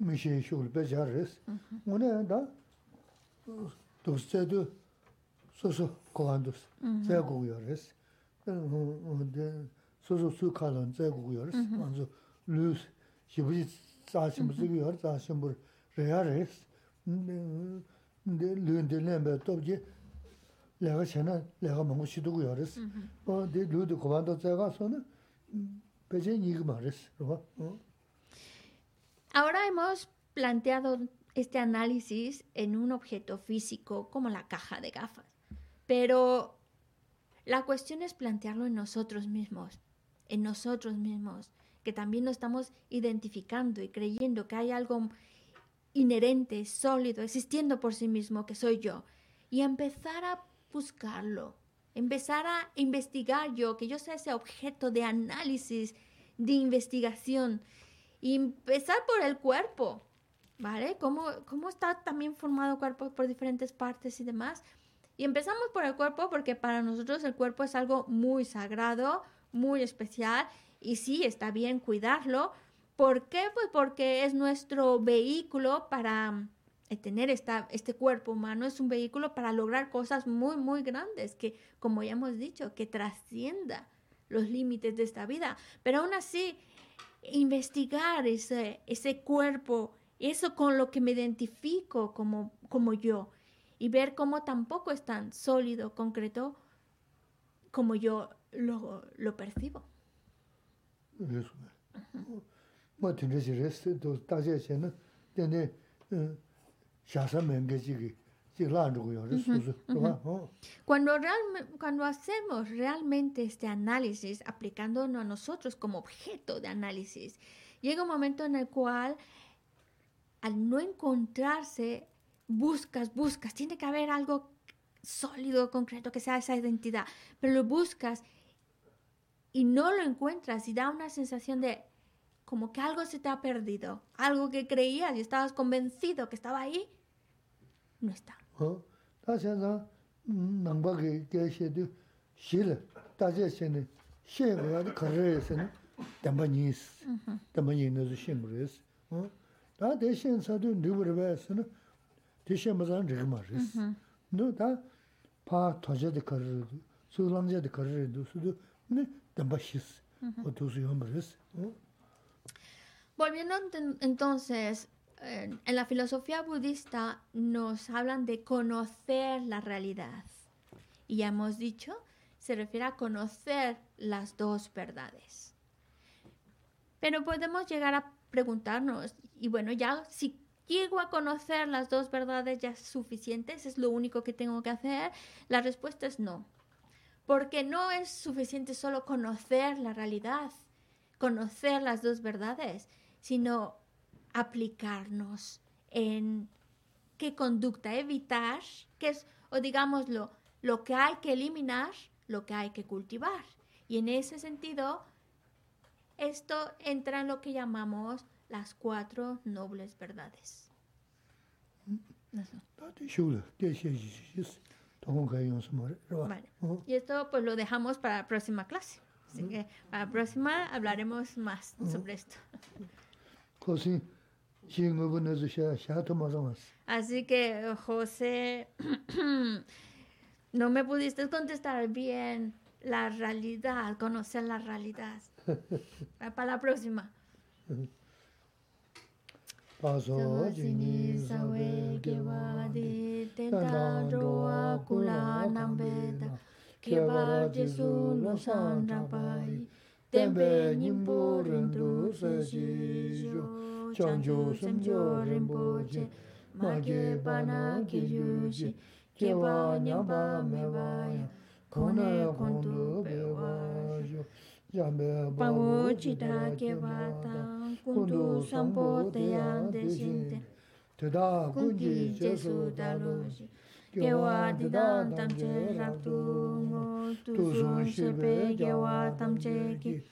mishe shulbe jarres. Mhm. Ngone da dosce mhm. mhm. du soso kolandus, zay guguyores. Soso su kalan zay guguyores. Anzu lüz shibuji zashimur ziguyor, zashimur reyares. Lündü lembe topji lega shena lega mungu shiduguyores. Di lüdü kolanda zayga sonu peche nigmares. Rwa. Ahora hemos planteado este análisis en un objeto físico como la caja de gafas, pero la cuestión es plantearlo en nosotros mismos, en nosotros mismos, que también nos estamos identificando y creyendo que hay algo inherente, sólido, existiendo por sí mismo, que soy yo, y empezar a buscarlo, empezar a investigar yo, que yo sea ese objeto de análisis, de investigación, y empezar por el cuerpo, ¿vale? ¿Cómo, ¿Cómo está también formado el cuerpo por diferentes partes y demás? Y empezamos por el cuerpo porque para nosotros el cuerpo es algo muy sagrado, muy especial y sí, está bien cuidarlo. ¿Por qué? Pues porque es nuestro vehículo para eh, tener esta, este cuerpo humano, es un vehículo para lograr cosas muy, muy grandes, que como ya hemos dicho, que trascienda los límites de esta vida. Pero aún así, investigar ese, ese cuerpo, eso con lo que me identifico como, como yo, y ver cómo tampoco es tan sólido, concreto, como yo lo, lo percibo. Cuando, cuando hacemos realmente este análisis, aplicándonos a nosotros como objeto de análisis, llega un momento en el cual, al no encontrarse, buscas, buscas, tiene que haber algo sólido, concreto, que sea esa identidad, pero lo buscas y no lo encuentras y da una sensación de como que algo se te ha perdido, algo que creías y estabas convencido que estaba ahí, no está. tā shēnzāng nāngbā kī kē shē tū shī lā, tā shē shē nē, shē kō yā tū kā rē shē nē, dāmbā nī sī, dāmbā nī nā tū shē ngū rē sī. Tā tē shēn sā tū rī rī bā sī nā, tē shē mā rī mā rē sī. Nō tā pā tō shē tī kā rē tū, sū lāng shē tī kā rē tū, sū tū nē dāmbā shī sī, tū sū yō mā rē sī. Volviendo entonces en la filosofía budista nos hablan de conocer la realidad. Y ya hemos dicho, se refiere a conocer las dos verdades. Pero podemos llegar a preguntarnos, y bueno, ya si llego a conocer las dos verdades ya es suficiente, es lo único que tengo que hacer, la respuesta es no. Porque no es suficiente solo conocer la realidad, conocer las dos verdades, sino aplicarnos en qué conducta evitar, qué es, o digámoslo, lo que hay que eliminar, lo que hay que cultivar. Y en ese sentido, esto entra en lo que llamamos las cuatro nobles verdades. Y esto pues lo dejamos para la próxima clase. Así que para la próxima hablaremos más sobre esto. Así que, José, no me pudiste contestar bien la realidad, conocer la realidad. Ah, para la próxima. chanchu samcho rinpoche, mage pana kiyushi, kewa nyamba mewaya, kone kondu bewasho. Yambe pangu chita kewa tang, kundu sampo teyang deshinte, teda kunji jesu dalushi, kewa didan tamche raktu ngo, tusun shepe kewa tamche ki,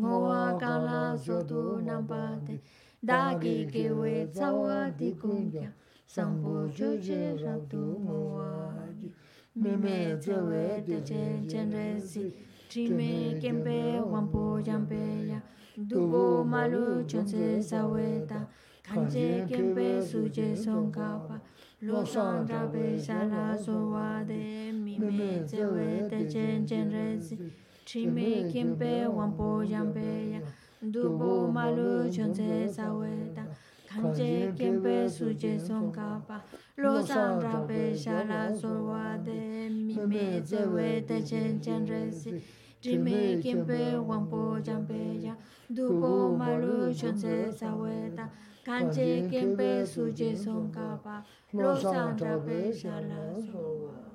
ngowa kala sotu nambate, dagi gewe tsawa di kunkya sambo joje raktu ngowa ji mime zewe de chen chen resi trime kempe wampo jampe ya dubo malu chonse saweta kanje kempe suje songkapa lo san rabe shala sowa de. mi me zewe te chen chen resi trime kempe wampo jampe dubu malu chonse sawe da kanje kempe suje songa pa lo sang ra pe sha la sorwa de mi me zewe de chen chen re si jime kempe wampo jampe ya dubu malu chonse sawe da kanje kempe suje songa pa lo sang ra pe sha la sorwa